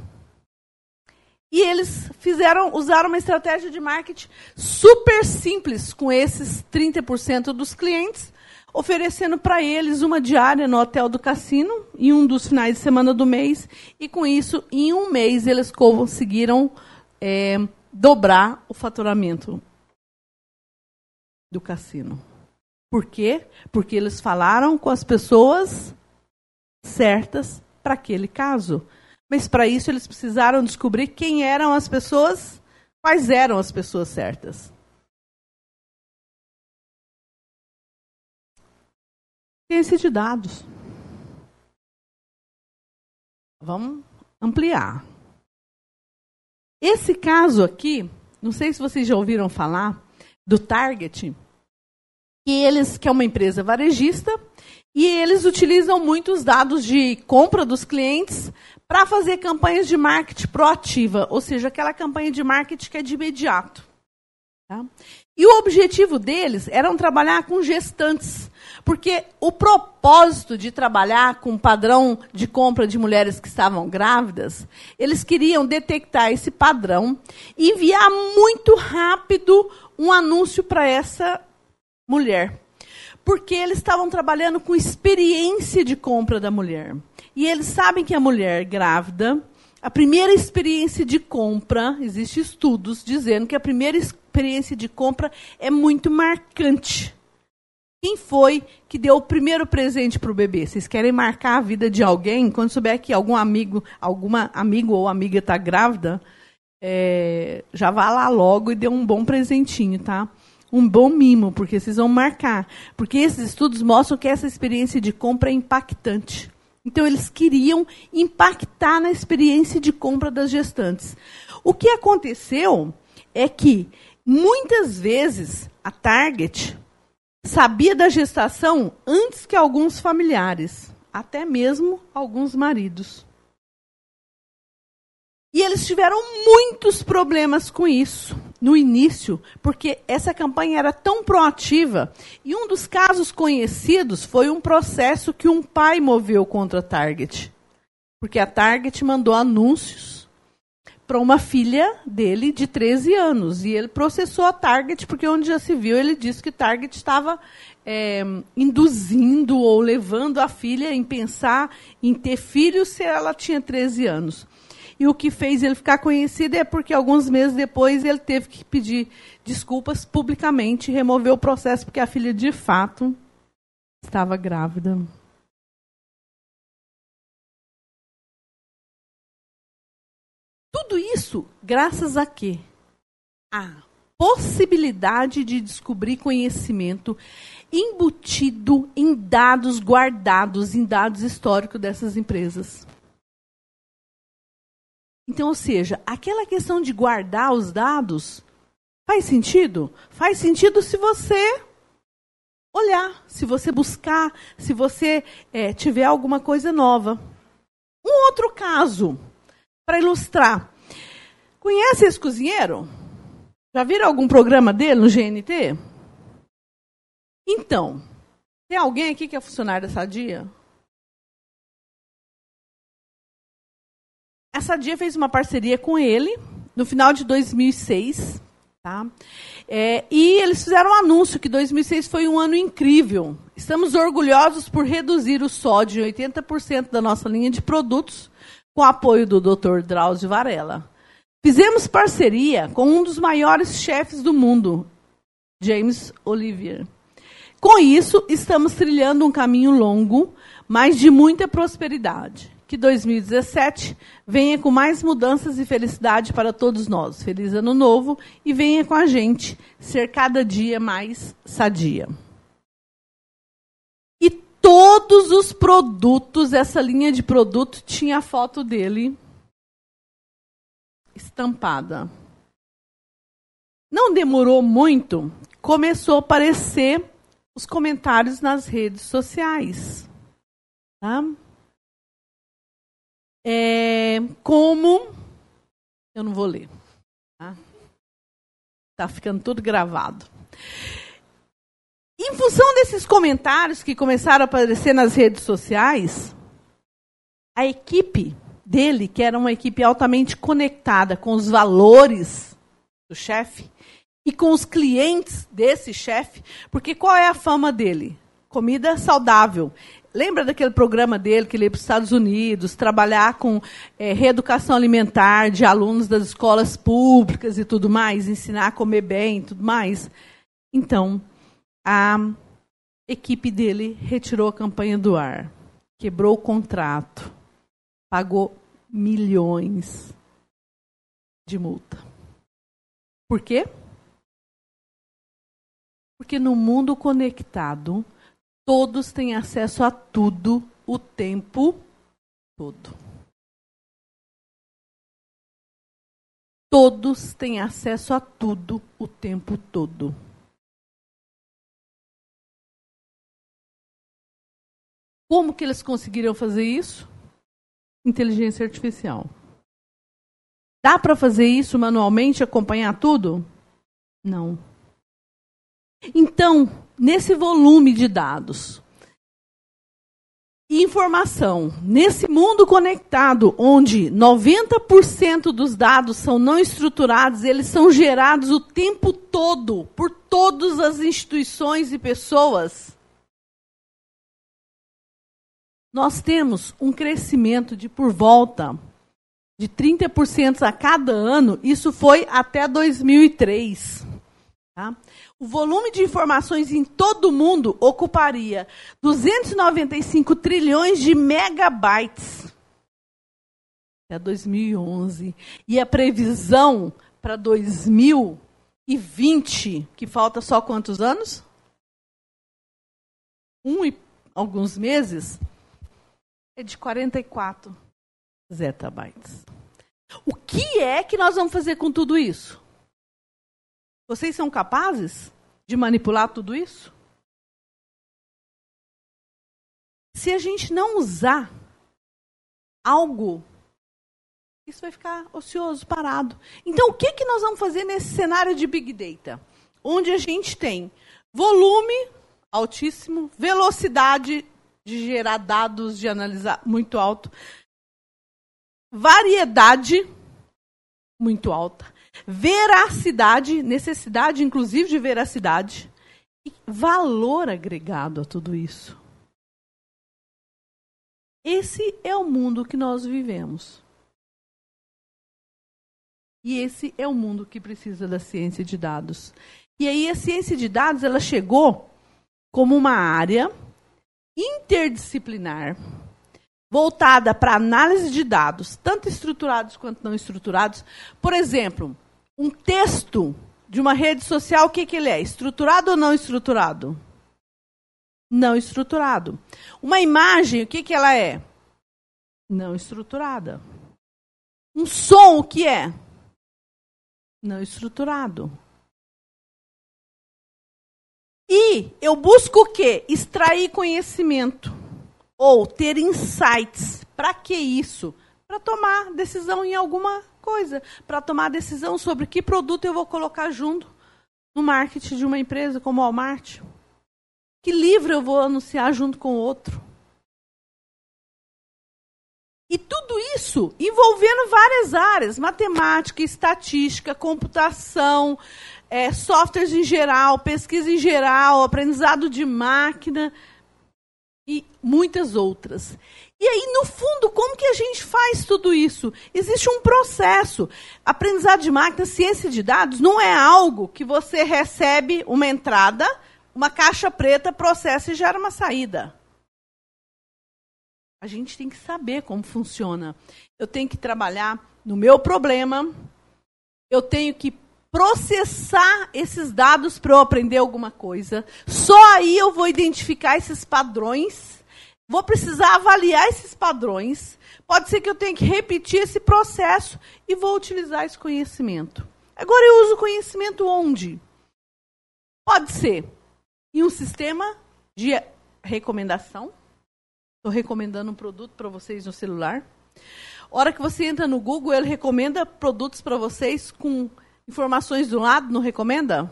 E eles fizeram, usaram uma estratégia de marketing super simples com esses 30% dos clientes, oferecendo para eles uma diária no hotel do cassino em um dos finais de semana do mês. E com isso, em um mês, eles conseguiram é, dobrar o faturamento do cassino. Por quê? Porque eles falaram com as pessoas certas para aquele caso. Mas para isso eles precisaram descobrir quem eram as pessoas, quais eram as pessoas certas. Ciência de dados. Vamos ampliar. Esse caso aqui, não sei se vocês já ouviram falar do Target, que eles que é uma empresa varejista e eles utilizam muitos dados de compra dos clientes para fazer campanhas de marketing proativa, ou seja, aquela campanha de marketing que é de imediato. Tá? E o objetivo deles era trabalhar com gestantes, porque o propósito de trabalhar com padrão de compra de mulheres que estavam grávidas, eles queriam detectar esse padrão e enviar muito rápido um anúncio para essa mulher. Porque eles estavam trabalhando com experiência de compra da mulher. E eles sabem que a mulher grávida, a primeira experiência de compra, existem estudos dizendo que a primeira experiência de compra é muito marcante. Quem foi que deu o primeiro presente para o bebê? Vocês querem marcar a vida de alguém? Quando souber que algum amigo, alguma amigo ou amiga está grávida, é, já vá lá logo e dê um bom presentinho, tá? Um bom mimo, porque vocês vão marcar. Porque esses estudos mostram que essa experiência de compra é impactante. Então, eles queriam impactar na experiência de compra das gestantes. O que aconteceu é que, muitas vezes, a Target sabia da gestação antes que alguns familiares, até mesmo alguns maridos. E eles tiveram muitos problemas com isso no início, porque essa campanha era tão proativa. E um dos casos conhecidos foi um processo que um pai moveu contra a Target. Porque a Target mandou anúncios para uma filha dele de 13 anos. E ele processou a Target, porque onde já se viu, ele disse que Target estava é, induzindo ou levando a filha em pensar em ter filhos se ela tinha 13 anos. E o que fez ele ficar conhecido é porque alguns meses depois ele teve que pedir desculpas publicamente, remover o processo porque a filha de fato estava grávida. Tudo isso graças a quê? A possibilidade de descobrir conhecimento embutido em dados guardados, em dados históricos dessas empresas. Então, ou seja, aquela questão de guardar os dados Faz sentido? Faz sentido se você olhar, se você buscar, se você é, tiver alguma coisa nova. Um outro caso, para ilustrar. Conhece esse cozinheiro? Já viram algum programa dele no GNT? Então, tem alguém aqui que é funcionário da Sadia? A Sadia fez uma parceria com ele no final de 2006. Tá? É, e eles fizeram um anúncio que 2006 foi um ano incrível. Estamos orgulhosos por reduzir o sódio em 80% da nossa linha de produtos, com apoio do Dr. Drauzio Varela. Fizemos parceria com um dos maiores chefes do mundo, James Olivier. Com isso, estamos trilhando um caminho longo, mas de muita prosperidade que 2017 venha com mais mudanças e felicidade para todos nós. Feliz ano novo e venha com a gente ser cada dia mais sadia. E todos os produtos, essa linha de produto tinha a foto dele estampada. Não demorou muito, começou a aparecer os comentários nas redes sociais. Tá? É, como. Eu não vou ler. Tá? tá ficando tudo gravado. Em função desses comentários que começaram a aparecer nas redes sociais, a equipe dele, que era uma equipe altamente conectada com os valores do chefe e com os clientes desse chefe, porque qual é a fama dele? Comida saudável. Lembra daquele programa dele que ele ia para os Estados Unidos trabalhar com é, reeducação alimentar de alunos das escolas públicas e tudo mais, ensinar a comer bem e tudo mais? Então, a equipe dele retirou a campanha do ar, quebrou o contrato, pagou milhões de multa. Por quê? Porque no mundo conectado, Todos têm acesso a tudo o tempo todo. Todos têm acesso a tudo o tempo todo. Como que eles conseguiram fazer isso? Inteligência artificial. Dá para fazer isso manualmente, acompanhar tudo? Não. Então, nesse volume de dados, informação, nesse mundo conectado, onde 90% dos dados são não estruturados, eles são gerados o tempo todo por todas as instituições e pessoas. Nós temos um crescimento de por volta de 30% a cada ano, isso foi até 2003. Tá? O volume de informações em todo o mundo ocuparia 295 trilhões de megabytes até 2011. E a previsão para 2020, que falta só quantos anos? Um e alguns meses, é de 44 zettabytes. O que é que nós vamos fazer com tudo isso? Vocês são capazes de manipular tudo isso? Se a gente não usar algo, isso vai ficar ocioso, parado. Então, o que, que nós vamos fazer nesse cenário de Big Data? Onde a gente tem volume altíssimo, velocidade de gerar dados, de analisar muito alto, variedade muito alta, veracidade, necessidade inclusive de veracidade e valor agregado a tudo isso. Esse é o mundo que nós vivemos. E esse é o mundo que precisa da ciência de dados. E aí a ciência de dados, ela chegou como uma área interdisciplinar voltada para análise de dados, tanto estruturados quanto não estruturados. Por exemplo, um texto de uma rede social, o que, que ele é? Estruturado ou não estruturado? Não estruturado. Uma imagem, o que, que ela é? Não estruturada. Um som, o que é? Não estruturado. E eu busco o quê? Extrair conhecimento ou ter insights. Para que isso? Para tomar decisão em alguma coisa, para tomar decisão sobre que produto eu vou colocar junto no marketing de uma empresa como Walmart. Que livro eu vou anunciar junto com outro? E tudo isso envolvendo várias áreas: matemática, estatística, computação, é, softwares em geral, pesquisa em geral, aprendizado de máquina e muitas outras. E aí, no fundo, como que a gente faz tudo isso? Existe um processo. Aprendizado de máquina, ciência de dados, não é algo que você recebe uma entrada, uma caixa preta, processa e gera uma saída. A gente tem que saber como funciona. Eu tenho que trabalhar no meu problema, eu tenho que processar esses dados para eu aprender alguma coisa. Só aí eu vou identificar esses padrões. Vou precisar avaliar esses padrões. Pode ser que eu tenha que repetir esse processo e vou utilizar esse conhecimento. Agora eu uso conhecimento onde? Pode ser em um sistema de recomendação. Estou recomendando um produto para vocês no celular. Hora que você entra no Google, ele recomenda produtos para vocês com informações do lado, não recomenda?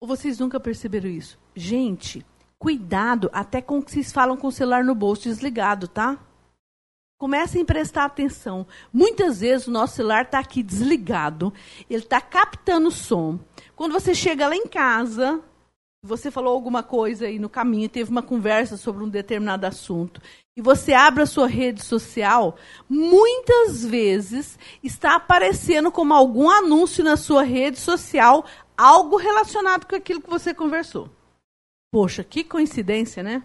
Ou vocês nunca perceberam isso? Gente, cuidado até com o que vocês falam com o celular no bolso desligado, tá? Comecem a prestar atenção. Muitas vezes o nosso celular está aqui desligado, ele está captando som. Quando você chega lá em casa, você falou alguma coisa aí no caminho, teve uma conversa sobre um determinado assunto, e você abre a sua rede social, muitas vezes está aparecendo como algum anúncio na sua rede social, algo relacionado com aquilo que você conversou. Poxa, que coincidência, né?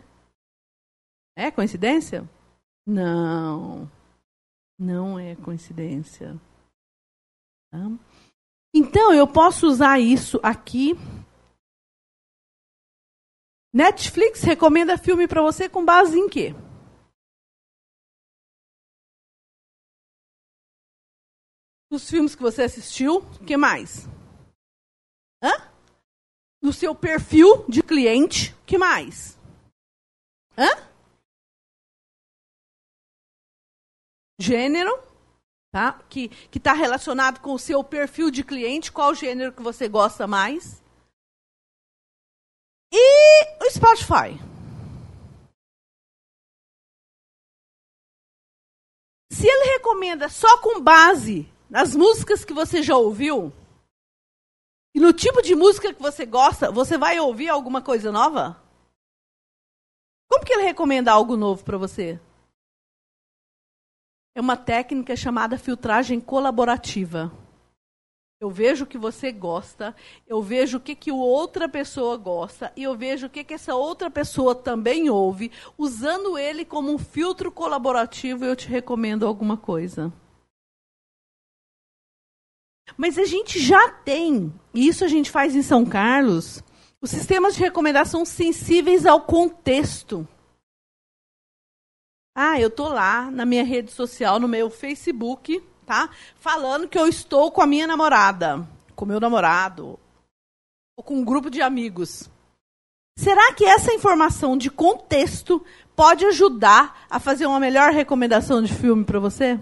É coincidência? Não. Não é coincidência. Tá? Então, eu posso usar isso aqui Netflix recomenda filme para você com base em quê? Os filmes que você assistiu, o que mais? Hã? No seu perfil de cliente, o que mais? Hã? Gênero, tá? Que está relacionado com o seu perfil de cliente, qual gênero que você gosta mais? Spotify? Se ele recomenda só com base nas músicas que você já ouviu, e no tipo de música que você gosta, você vai ouvir alguma coisa nova? Como que ele recomenda algo novo para você? É uma técnica chamada filtragem colaborativa. Eu vejo o que você gosta, eu vejo o que, que outra pessoa gosta, e eu vejo o que, que essa outra pessoa também ouve, usando ele como um filtro colaborativo, eu te recomendo alguma coisa. Mas a gente já tem, e isso a gente faz em São Carlos, os sistemas de recomendação sensíveis ao contexto. Ah, eu estou lá na minha rede social, no meu Facebook, tá? Falando que eu estou com a minha namorada, com meu namorado, ou com um grupo de amigos. Será que essa informação de contexto pode ajudar a fazer uma melhor recomendação de filme para você?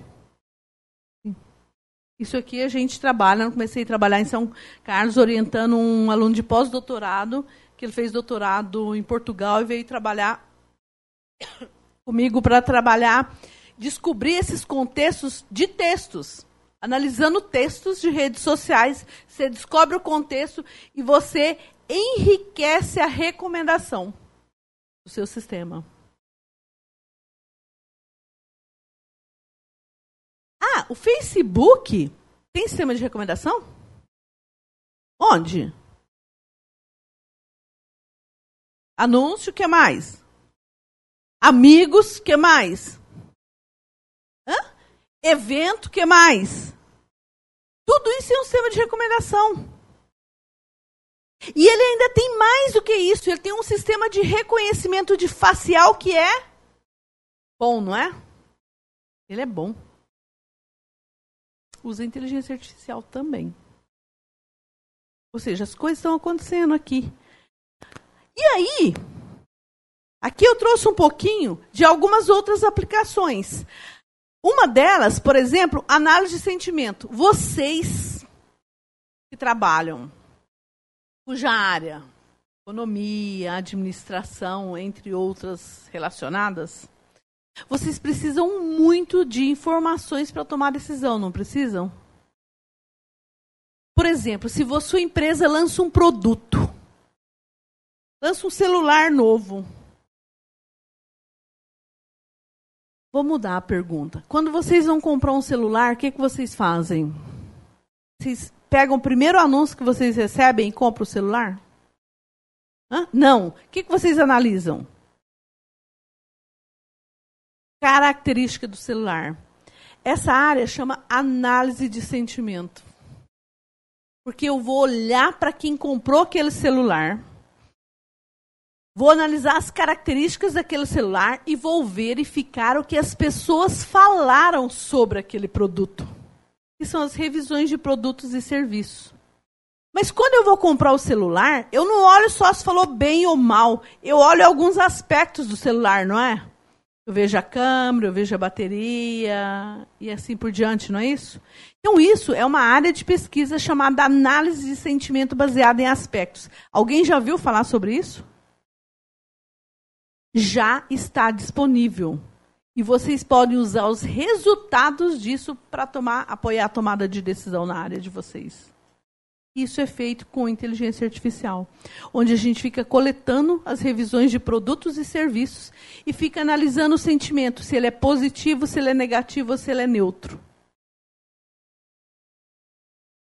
Isso aqui a gente trabalha, eu comecei a trabalhar em São Carlos, orientando um aluno de pós-doutorado, que ele fez doutorado em Portugal e veio trabalhar comigo para trabalhar descobrir esses contextos de textos. Analisando textos de redes sociais, você descobre o contexto e você enriquece a recomendação do seu sistema. Ah, o Facebook tem sistema de recomendação? Onde? Anúncio, que mais? Amigos, que mais? Evento, que mais? Tudo isso é um sistema de recomendação. E ele ainda tem mais do que isso. Ele tem um sistema de reconhecimento de facial que é bom, não é? Ele é bom. Usa inteligência artificial também. Ou seja, as coisas estão acontecendo aqui. E aí, aqui eu trouxe um pouquinho de algumas outras aplicações. Uma delas, por exemplo, análise de sentimento. Vocês que trabalham, cuja área, economia, administração, entre outras relacionadas, vocês precisam muito de informações para tomar decisão, não precisam? Por exemplo, se sua empresa lança um produto, lança um celular novo. Vou mudar a pergunta. Quando vocês vão comprar um celular, o que, que vocês fazem? Vocês pegam o primeiro anúncio que vocês recebem e compram o celular? Hã? Não. O que, que vocês analisam? Característica do celular. Essa área chama análise de sentimento. Porque eu vou olhar para quem comprou aquele celular, vou analisar as características daquele celular e vou verificar o que as pessoas falaram sobre aquele produto. Que são as revisões de produtos e serviços. Mas quando eu vou comprar o celular, eu não olho só se falou bem ou mal. Eu olho alguns aspectos do celular, não é? Eu vejo a câmera, eu vejo a bateria e assim por diante, não é isso? Então, isso é uma área de pesquisa chamada análise de sentimento baseada em aspectos. Alguém já viu falar sobre isso? Já está disponível. E vocês podem usar os resultados disso para tomar, apoiar a tomada de decisão na área de vocês. Isso é feito com inteligência artificial, onde a gente fica coletando as revisões de produtos e serviços e fica analisando o sentimento, se ele é positivo, se ele é negativo ou se ele é neutro.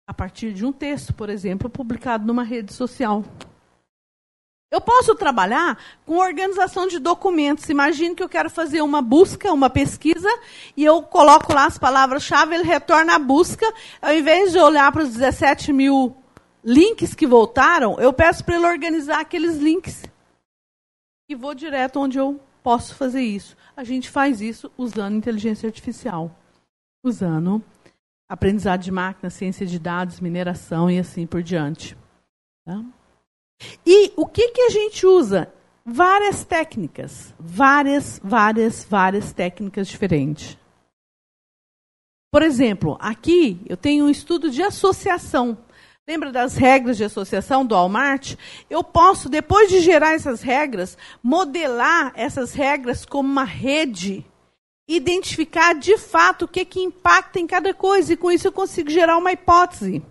A partir de um texto, por exemplo, publicado numa rede social. Eu posso trabalhar com organização de documentos. Imagine que eu quero fazer uma busca, uma pesquisa, e eu coloco lá as palavras-chave, ele retorna a busca. Ao invés de olhar para os 17 mil links que voltaram, eu peço para ele organizar aqueles links. E vou direto onde eu posso fazer isso. A gente faz isso usando inteligência artificial. Usando aprendizado de máquina, ciência de dados, mineração e assim por diante. Tá? E o que, que a gente usa? Várias técnicas. Várias, várias, várias técnicas diferentes. Por exemplo, aqui eu tenho um estudo de associação. Lembra das regras de associação do Walmart? Eu posso, depois de gerar essas regras, modelar essas regras como uma rede, identificar de fato o que, que impacta em cada coisa, e com isso eu consigo gerar uma hipótese.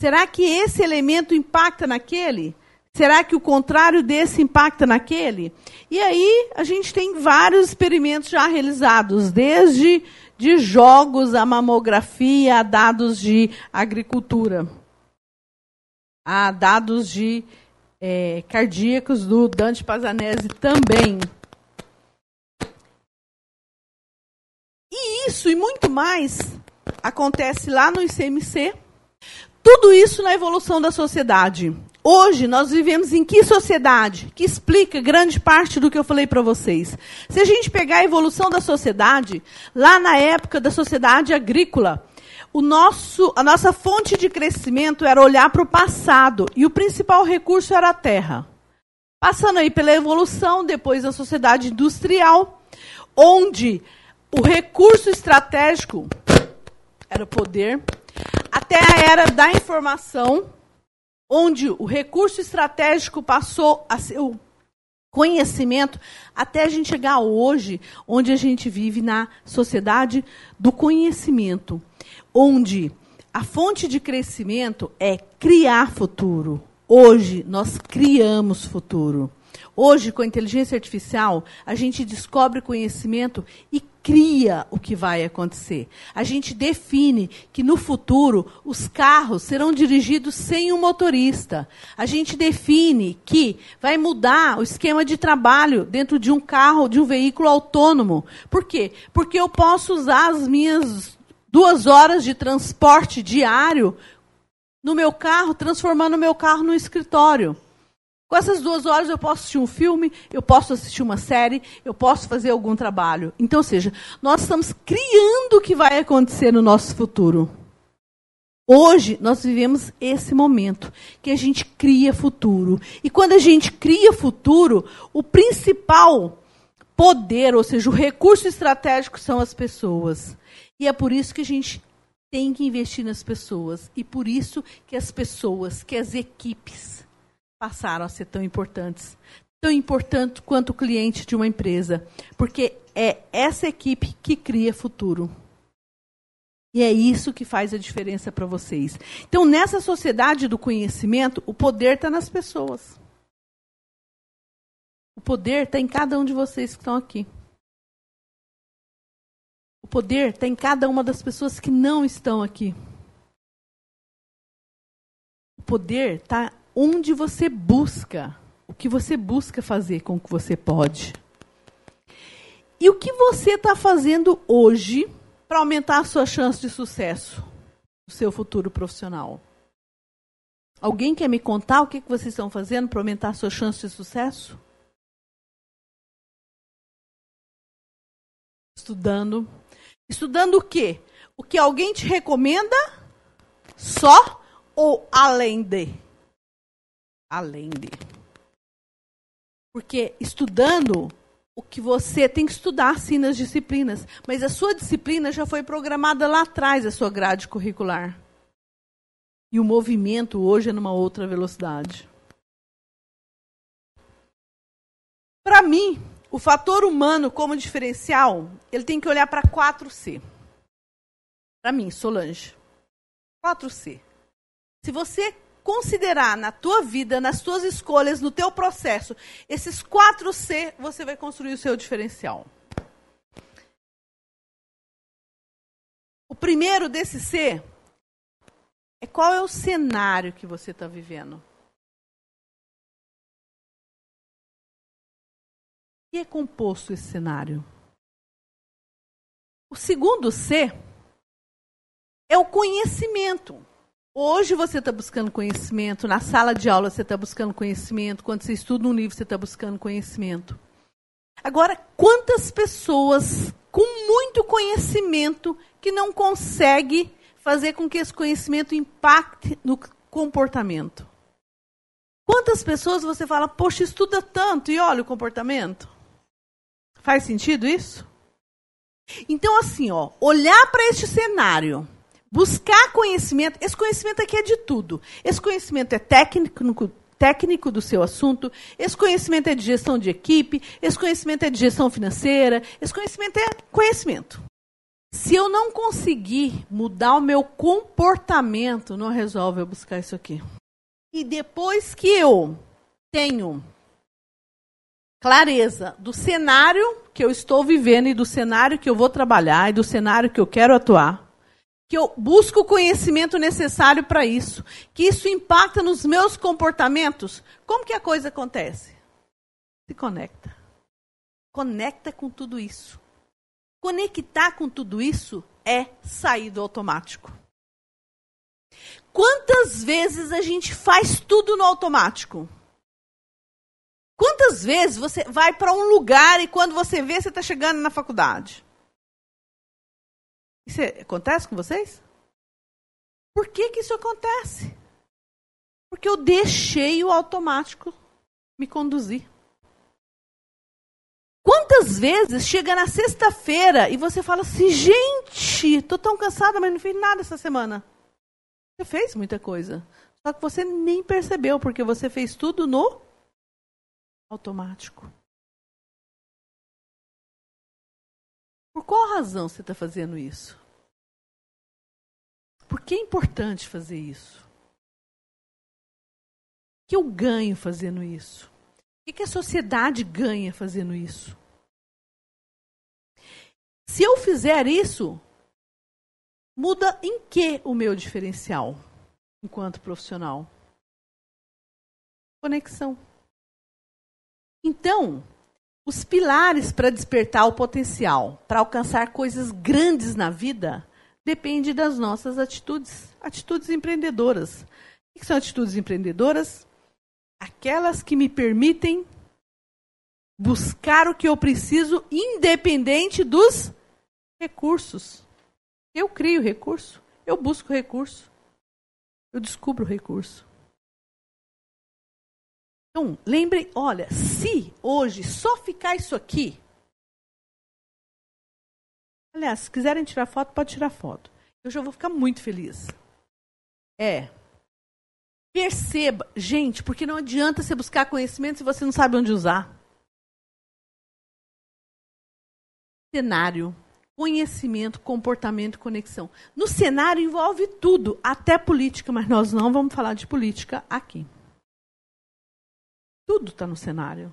Será que esse elemento impacta naquele? Será que o contrário desse impacta naquele? E aí a gente tem vários experimentos já realizados, desde de jogos a mamografia, a dados de agricultura, a dados de é, cardíacos do Dante Pazanese também. E isso e muito mais acontece lá no ICMC tudo isso na evolução da sociedade. Hoje nós vivemos em que sociedade? Que explica grande parte do que eu falei para vocês. Se a gente pegar a evolução da sociedade, lá na época da sociedade agrícola, o nosso, a nossa fonte de crescimento era olhar para o passado e o principal recurso era a terra. Passando aí pela evolução, depois a sociedade industrial, onde o recurso estratégico era o poder, até a era da informação, onde o recurso estratégico passou a ser o conhecimento, até a gente chegar hoje, onde a gente vive na sociedade do conhecimento, onde a fonte de crescimento é criar futuro. Hoje nós criamos futuro. Hoje, com a inteligência artificial, a gente descobre conhecimento e cria o que vai acontecer. A gente define que no futuro os carros serão dirigidos sem um motorista. A gente define que vai mudar o esquema de trabalho dentro de um carro, de um veículo autônomo. Por quê? Porque eu posso usar as minhas duas horas de transporte diário no meu carro, transformando o meu carro no escritório. Com essas duas horas eu posso assistir um filme, eu posso assistir uma série, eu posso fazer algum trabalho. Então, ou seja, nós estamos criando o que vai acontecer no nosso futuro. Hoje nós vivemos esse momento que a gente cria futuro. E quando a gente cria futuro, o principal poder, ou seja, o recurso estratégico são as pessoas. E é por isso que a gente tem que investir nas pessoas. E por isso que as pessoas, que as equipes passaram a ser tão importantes. Tão importante quanto o cliente de uma empresa. Porque é essa equipe que cria futuro. E é isso que faz a diferença para vocês. Então, nessa sociedade do conhecimento, o poder está nas pessoas. O poder está em cada um de vocês que estão aqui. O poder está em cada uma das pessoas que não estão aqui. O poder está onde você busca, o que você busca fazer com o que você pode. E o que você está fazendo hoje para aumentar a sua chance de sucesso no seu futuro profissional? Alguém quer me contar o que vocês estão fazendo para aumentar a sua chance de sucesso? Estudando. Estudando o quê? O que alguém te recomenda? Só ou além de? Além de. Porque estudando o que você tem que estudar sim nas disciplinas, mas a sua disciplina já foi programada lá atrás, a sua grade curricular. E o movimento hoje é numa outra velocidade. Para mim, o fator humano como diferencial, ele tem que olhar para 4C. Para mim, Solange. 4C. Se você considerar na tua vida, nas tuas escolhas, no teu processo, esses quatro C, você vai construir o seu diferencial. O primeiro desse C é qual é o cenário que você está vivendo. Que é composto esse cenário? O segundo C é o conhecimento. Hoje você está buscando conhecimento, na sala de aula você está buscando conhecimento, quando você estuda um livro você está buscando conhecimento. Agora, quantas pessoas com muito conhecimento que não consegue fazer com que esse conhecimento impacte no comportamento? Quantas pessoas você fala, poxa, estuda tanto e olha o comportamento? Faz sentido isso? Então, assim, ó, olhar para este cenário Buscar conhecimento, esse conhecimento aqui é de tudo. Esse conhecimento é técnico, técnico do seu assunto, esse conhecimento é de gestão de equipe, esse conhecimento é de gestão financeira, esse conhecimento é conhecimento. Se eu não conseguir mudar o meu comportamento, não resolve eu buscar isso aqui. E depois que eu tenho clareza do cenário que eu estou vivendo e do cenário que eu vou trabalhar e do cenário que eu quero atuar, que eu busco o conhecimento necessário para isso, que isso impacta nos meus comportamentos, como que a coisa acontece? Se conecta. Conecta com tudo isso. Conectar com tudo isso é sair do automático. Quantas vezes a gente faz tudo no automático? Quantas vezes você vai para um lugar e quando você vê, você está chegando na faculdade? Isso acontece com vocês? Por que, que isso acontece? Porque eu deixei o automático me conduzir. Quantas vezes chega na sexta-feira e você fala assim, gente, estou tão cansada, mas não fiz nada essa semana. Você fez muita coisa. Só que você nem percebeu, porque você fez tudo no automático. Por qual razão você está fazendo isso? Por que é importante fazer isso? O que eu ganho fazendo isso? O que a sociedade ganha fazendo isso? Se eu fizer isso, muda em que o meu diferencial enquanto profissional? Conexão. Então, os pilares para despertar o potencial, para alcançar coisas grandes na vida, depende das nossas atitudes, atitudes empreendedoras. O que são atitudes empreendedoras? Aquelas que me permitem buscar o que eu preciso, independente dos recursos. Eu crio recurso, eu busco recurso. eu descubro recurso. Então, lembre, olha, se hoje só ficar isso aqui. Aliás, se quiserem tirar foto, pode tirar foto. Eu já vou ficar muito feliz. É. Perceba, gente, porque não adianta você buscar conhecimento se você não sabe onde usar. Cenário, conhecimento, comportamento, conexão. No cenário envolve tudo, até política, mas nós não vamos falar de política aqui. Tudo está no cenário.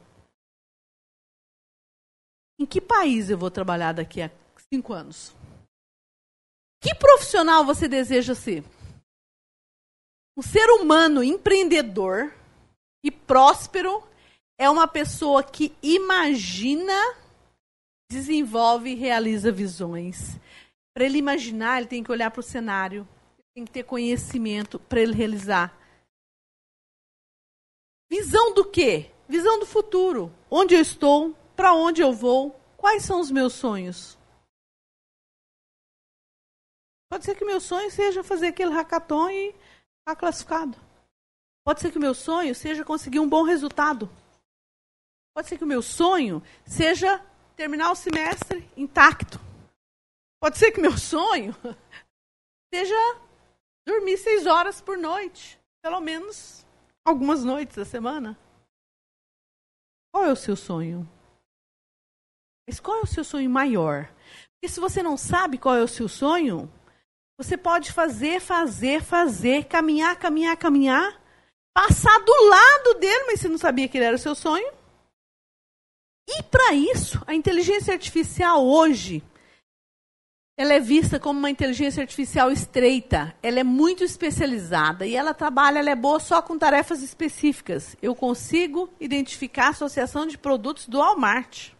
Em que país eu vou trabalhar daqui a cinco anos? Que profissional você deseja ser? Um ser humano empreendedor e próspero é uma pessoa que imagina, desenvolve e realiza visões. Para ele imaginar, ele tem que olhar para o cenário, tem que ter conhecimento para ele realizar. Visão do quê? Visão do futuro. Onde eu estou? Para onde eu vou? Quais são os meus sonhos? Pode ser que meu sonho seja fazer aquele hackathon e tá classificado. Pode ser que o meu sonho seja conseguir um bom resultado. Pode ser que o meu sonho seja terminar o semestre intacto. Pode ser que meu sonho seja dormir seis horas por noite. Pelo menos algumas noites da semana? Qual é o seu sonho? Mas qual é o seu sonho maior? Porque se você não sabe qual é o seu sonho, você pode fazer, fazer, fazer, caminhar, caminhar, caminhar, passar do lado dele, mas você não sabia que ele era o seu sonho. E para isso, a inteligência artificial hoje ela é vista como uma inteligência artificial estreita. Ela é muito especializada e ela trabalha, ela é boa só com tarefas específicas. Eu consigo identificar a associação de produtos do Walmart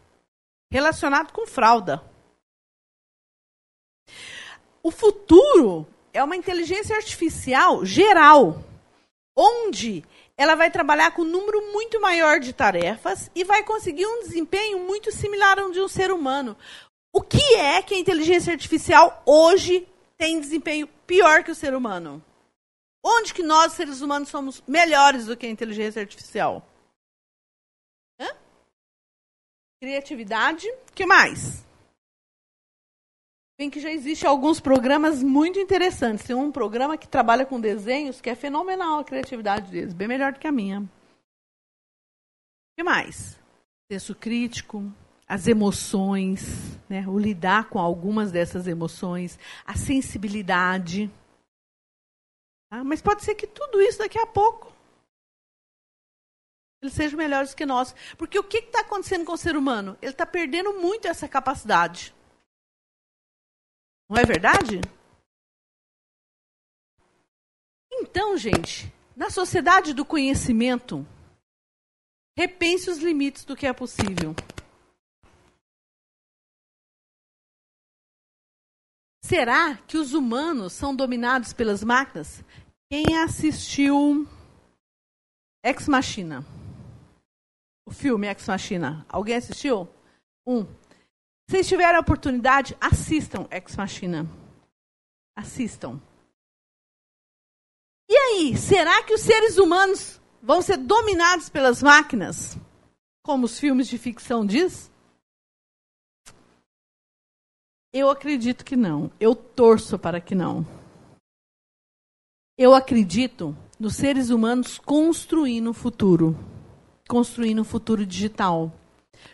relacionado com fralda. O futuro é uma inteligência artificial geral, onde ela vai trabalhar com um número muito maior de tarefas e vai conseguir um desempenho muito similar ao de um ser humano. O que é que a inteligência artificial hoje tem desempenho pior que o ser humano? Onde que nós, seres humanos, somos melhores do que a inteligência artificial? Hã? Criatividade. Que mais? Bem que já existem alguns programas muito interessantes. Tem um programa que trabalha com desenhos que é fenomenal a criatividade deles, bem melhor do que a minha. O que mais? Senso crítico, as emoções, né? o lidar com algumas dessas emoções, a sensibilidade. Tá? Mas pode ser que tudo isso daqui a pouco eles sejam melhores que nós. Porque o que está acontecendo com o ser humano? Ele está perdendo muito essa capacidade. Não é verdade? Então, gente, na sociedade do conhecimento, repense os limites do que é possível. Será que os humanos são dominados pelas máquinas? Quem assistiu Ex Machina? O filme Ex Machina. Alguém assistiu? Um. Se tiverem a oportunidade, assistam Ex Machina. Assistam. E aí, será que os seres humanos vão ser dominados pelas máquinas? Como os filmes de ficção diz? Eu acredito que não. Eu torço para que não. Eu acredito nos seres humanos construindo o futuro. Construindo o futuro digital.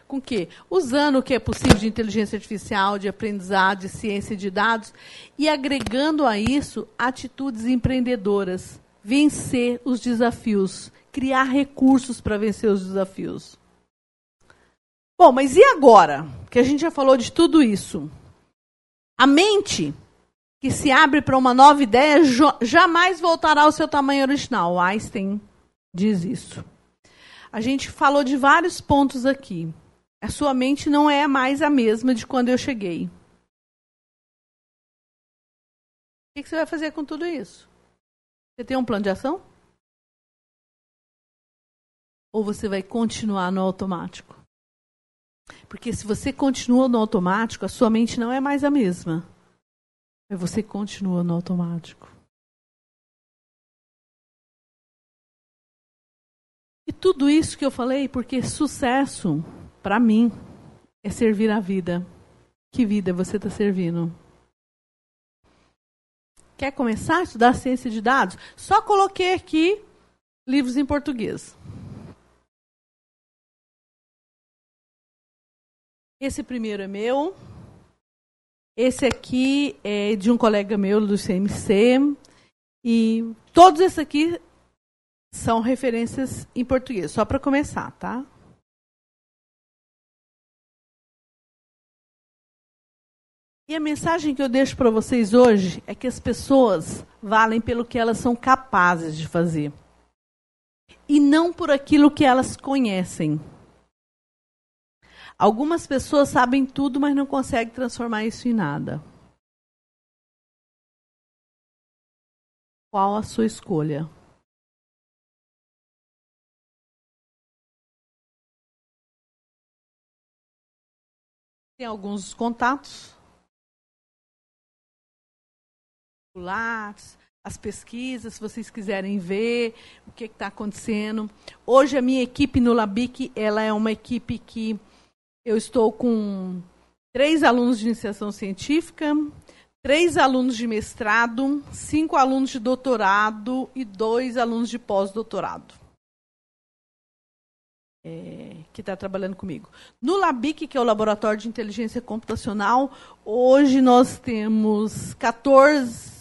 Com que? Usando o que é possível de inteligência artificial, de aprendizado, de ciência de dados e agregando a isso atitudes empreendedoras. Vencer os desafios. Criar recursos para vencer os desafios. Bom, mas e agora? Que a gente já falou de tudo isso. A mente que se abre para uma nova ideia jamais voltará ao seu tamanho original. Einstein diz isso. A gente falou de vários pontos aqui. A sua mente não é mais a mesma de quando eu cheguei. O que você vai fazer com tudo isso? Você tem um plano de ação? Ou você vai continuar no automático? Porque se você continua no automático, a sua mente não é mais a mesma. Mas você continua no automático. E tudo isso que eu falei, porque sucesso, para mim, é servir a vida. Que vida você está servindo? Quer começar a estudar ciência de dados? Só coloquei aqui livros em português. Esse primeiro é meu. Esse aqui é de um colega meu do CMC. E todos esses aqui são referências em português, só para começar, tá? E a mensagem que eu deixo para vocês hoje é que as pessoas valem pelo que elas são capazes de fazer. E não por aquilo que elas conhecem. Algumas pessoas sabem tudo, mas não conseguem transformar isso em nada. Qual a sua escolha? Tem alguns contatos. As pesquisas, se vocês quiserem ver o que está acontecendo. Hoje a minha equipe no Labic, ela é uma equipe que eu estou com três alunos de iniciação científica, três alunos de mestrado, cinco alunos de doutorado e dois alunos de pós-doutorado. É, que está trabalhando comigo. No LABIC, que é o Laboratório de Inteligência Computacional, hoje nós temos 14,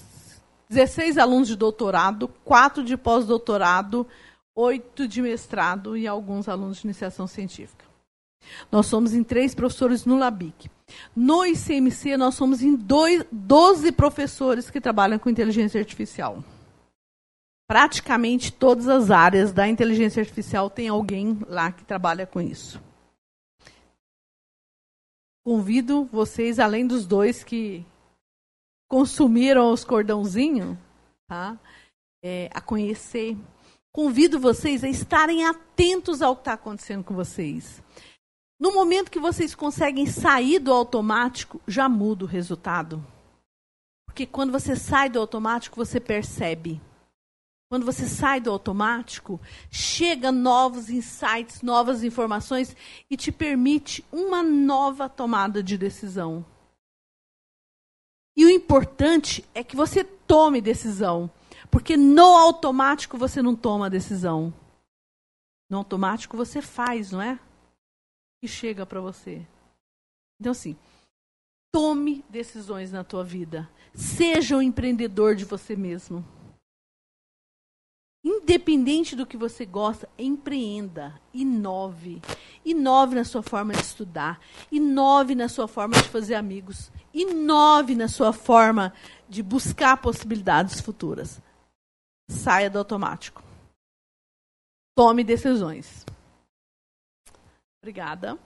16 alunos de doutorado, quatro de pós-doutorado, oito de mestrado e alguns alunos de iniciação científica. Nós somos em três professores no LABIC. No ICMC, nós somos em dois, 12 professores que trabalham com inteligência artificial. Praticamente todas as áreas da inteligência artificial tem alguém lá que trabalha com isso. Convido vocês, além dos dois que consumiram os cordãozinhos, tá? É, a conhecer. Convido vocês a estarem atentos ao que está acontecendo com vocês. No momento que vocês conseguem sair do automático, já muda o resultado. Porque quando você sai do automático, você percebe. Quando você sai do automático, chega novos insights, novas informações e te permite uma nova tomada de decisão. E o importante é que você tome decisão, porque no automático você não toma decisão. No automático você faz, não é? Que chega para você. Então, assim, tome decisões na tua vida. Seja um empreendedor de você mesmo. Independente do que você gosta, empreenda, inove. Inove na sua forma de estudar, inove na sua forma de fazer amigos, inove na sua forma de buscar possibilidades futuras. Saia do automático. Tome decisões. Obrigada.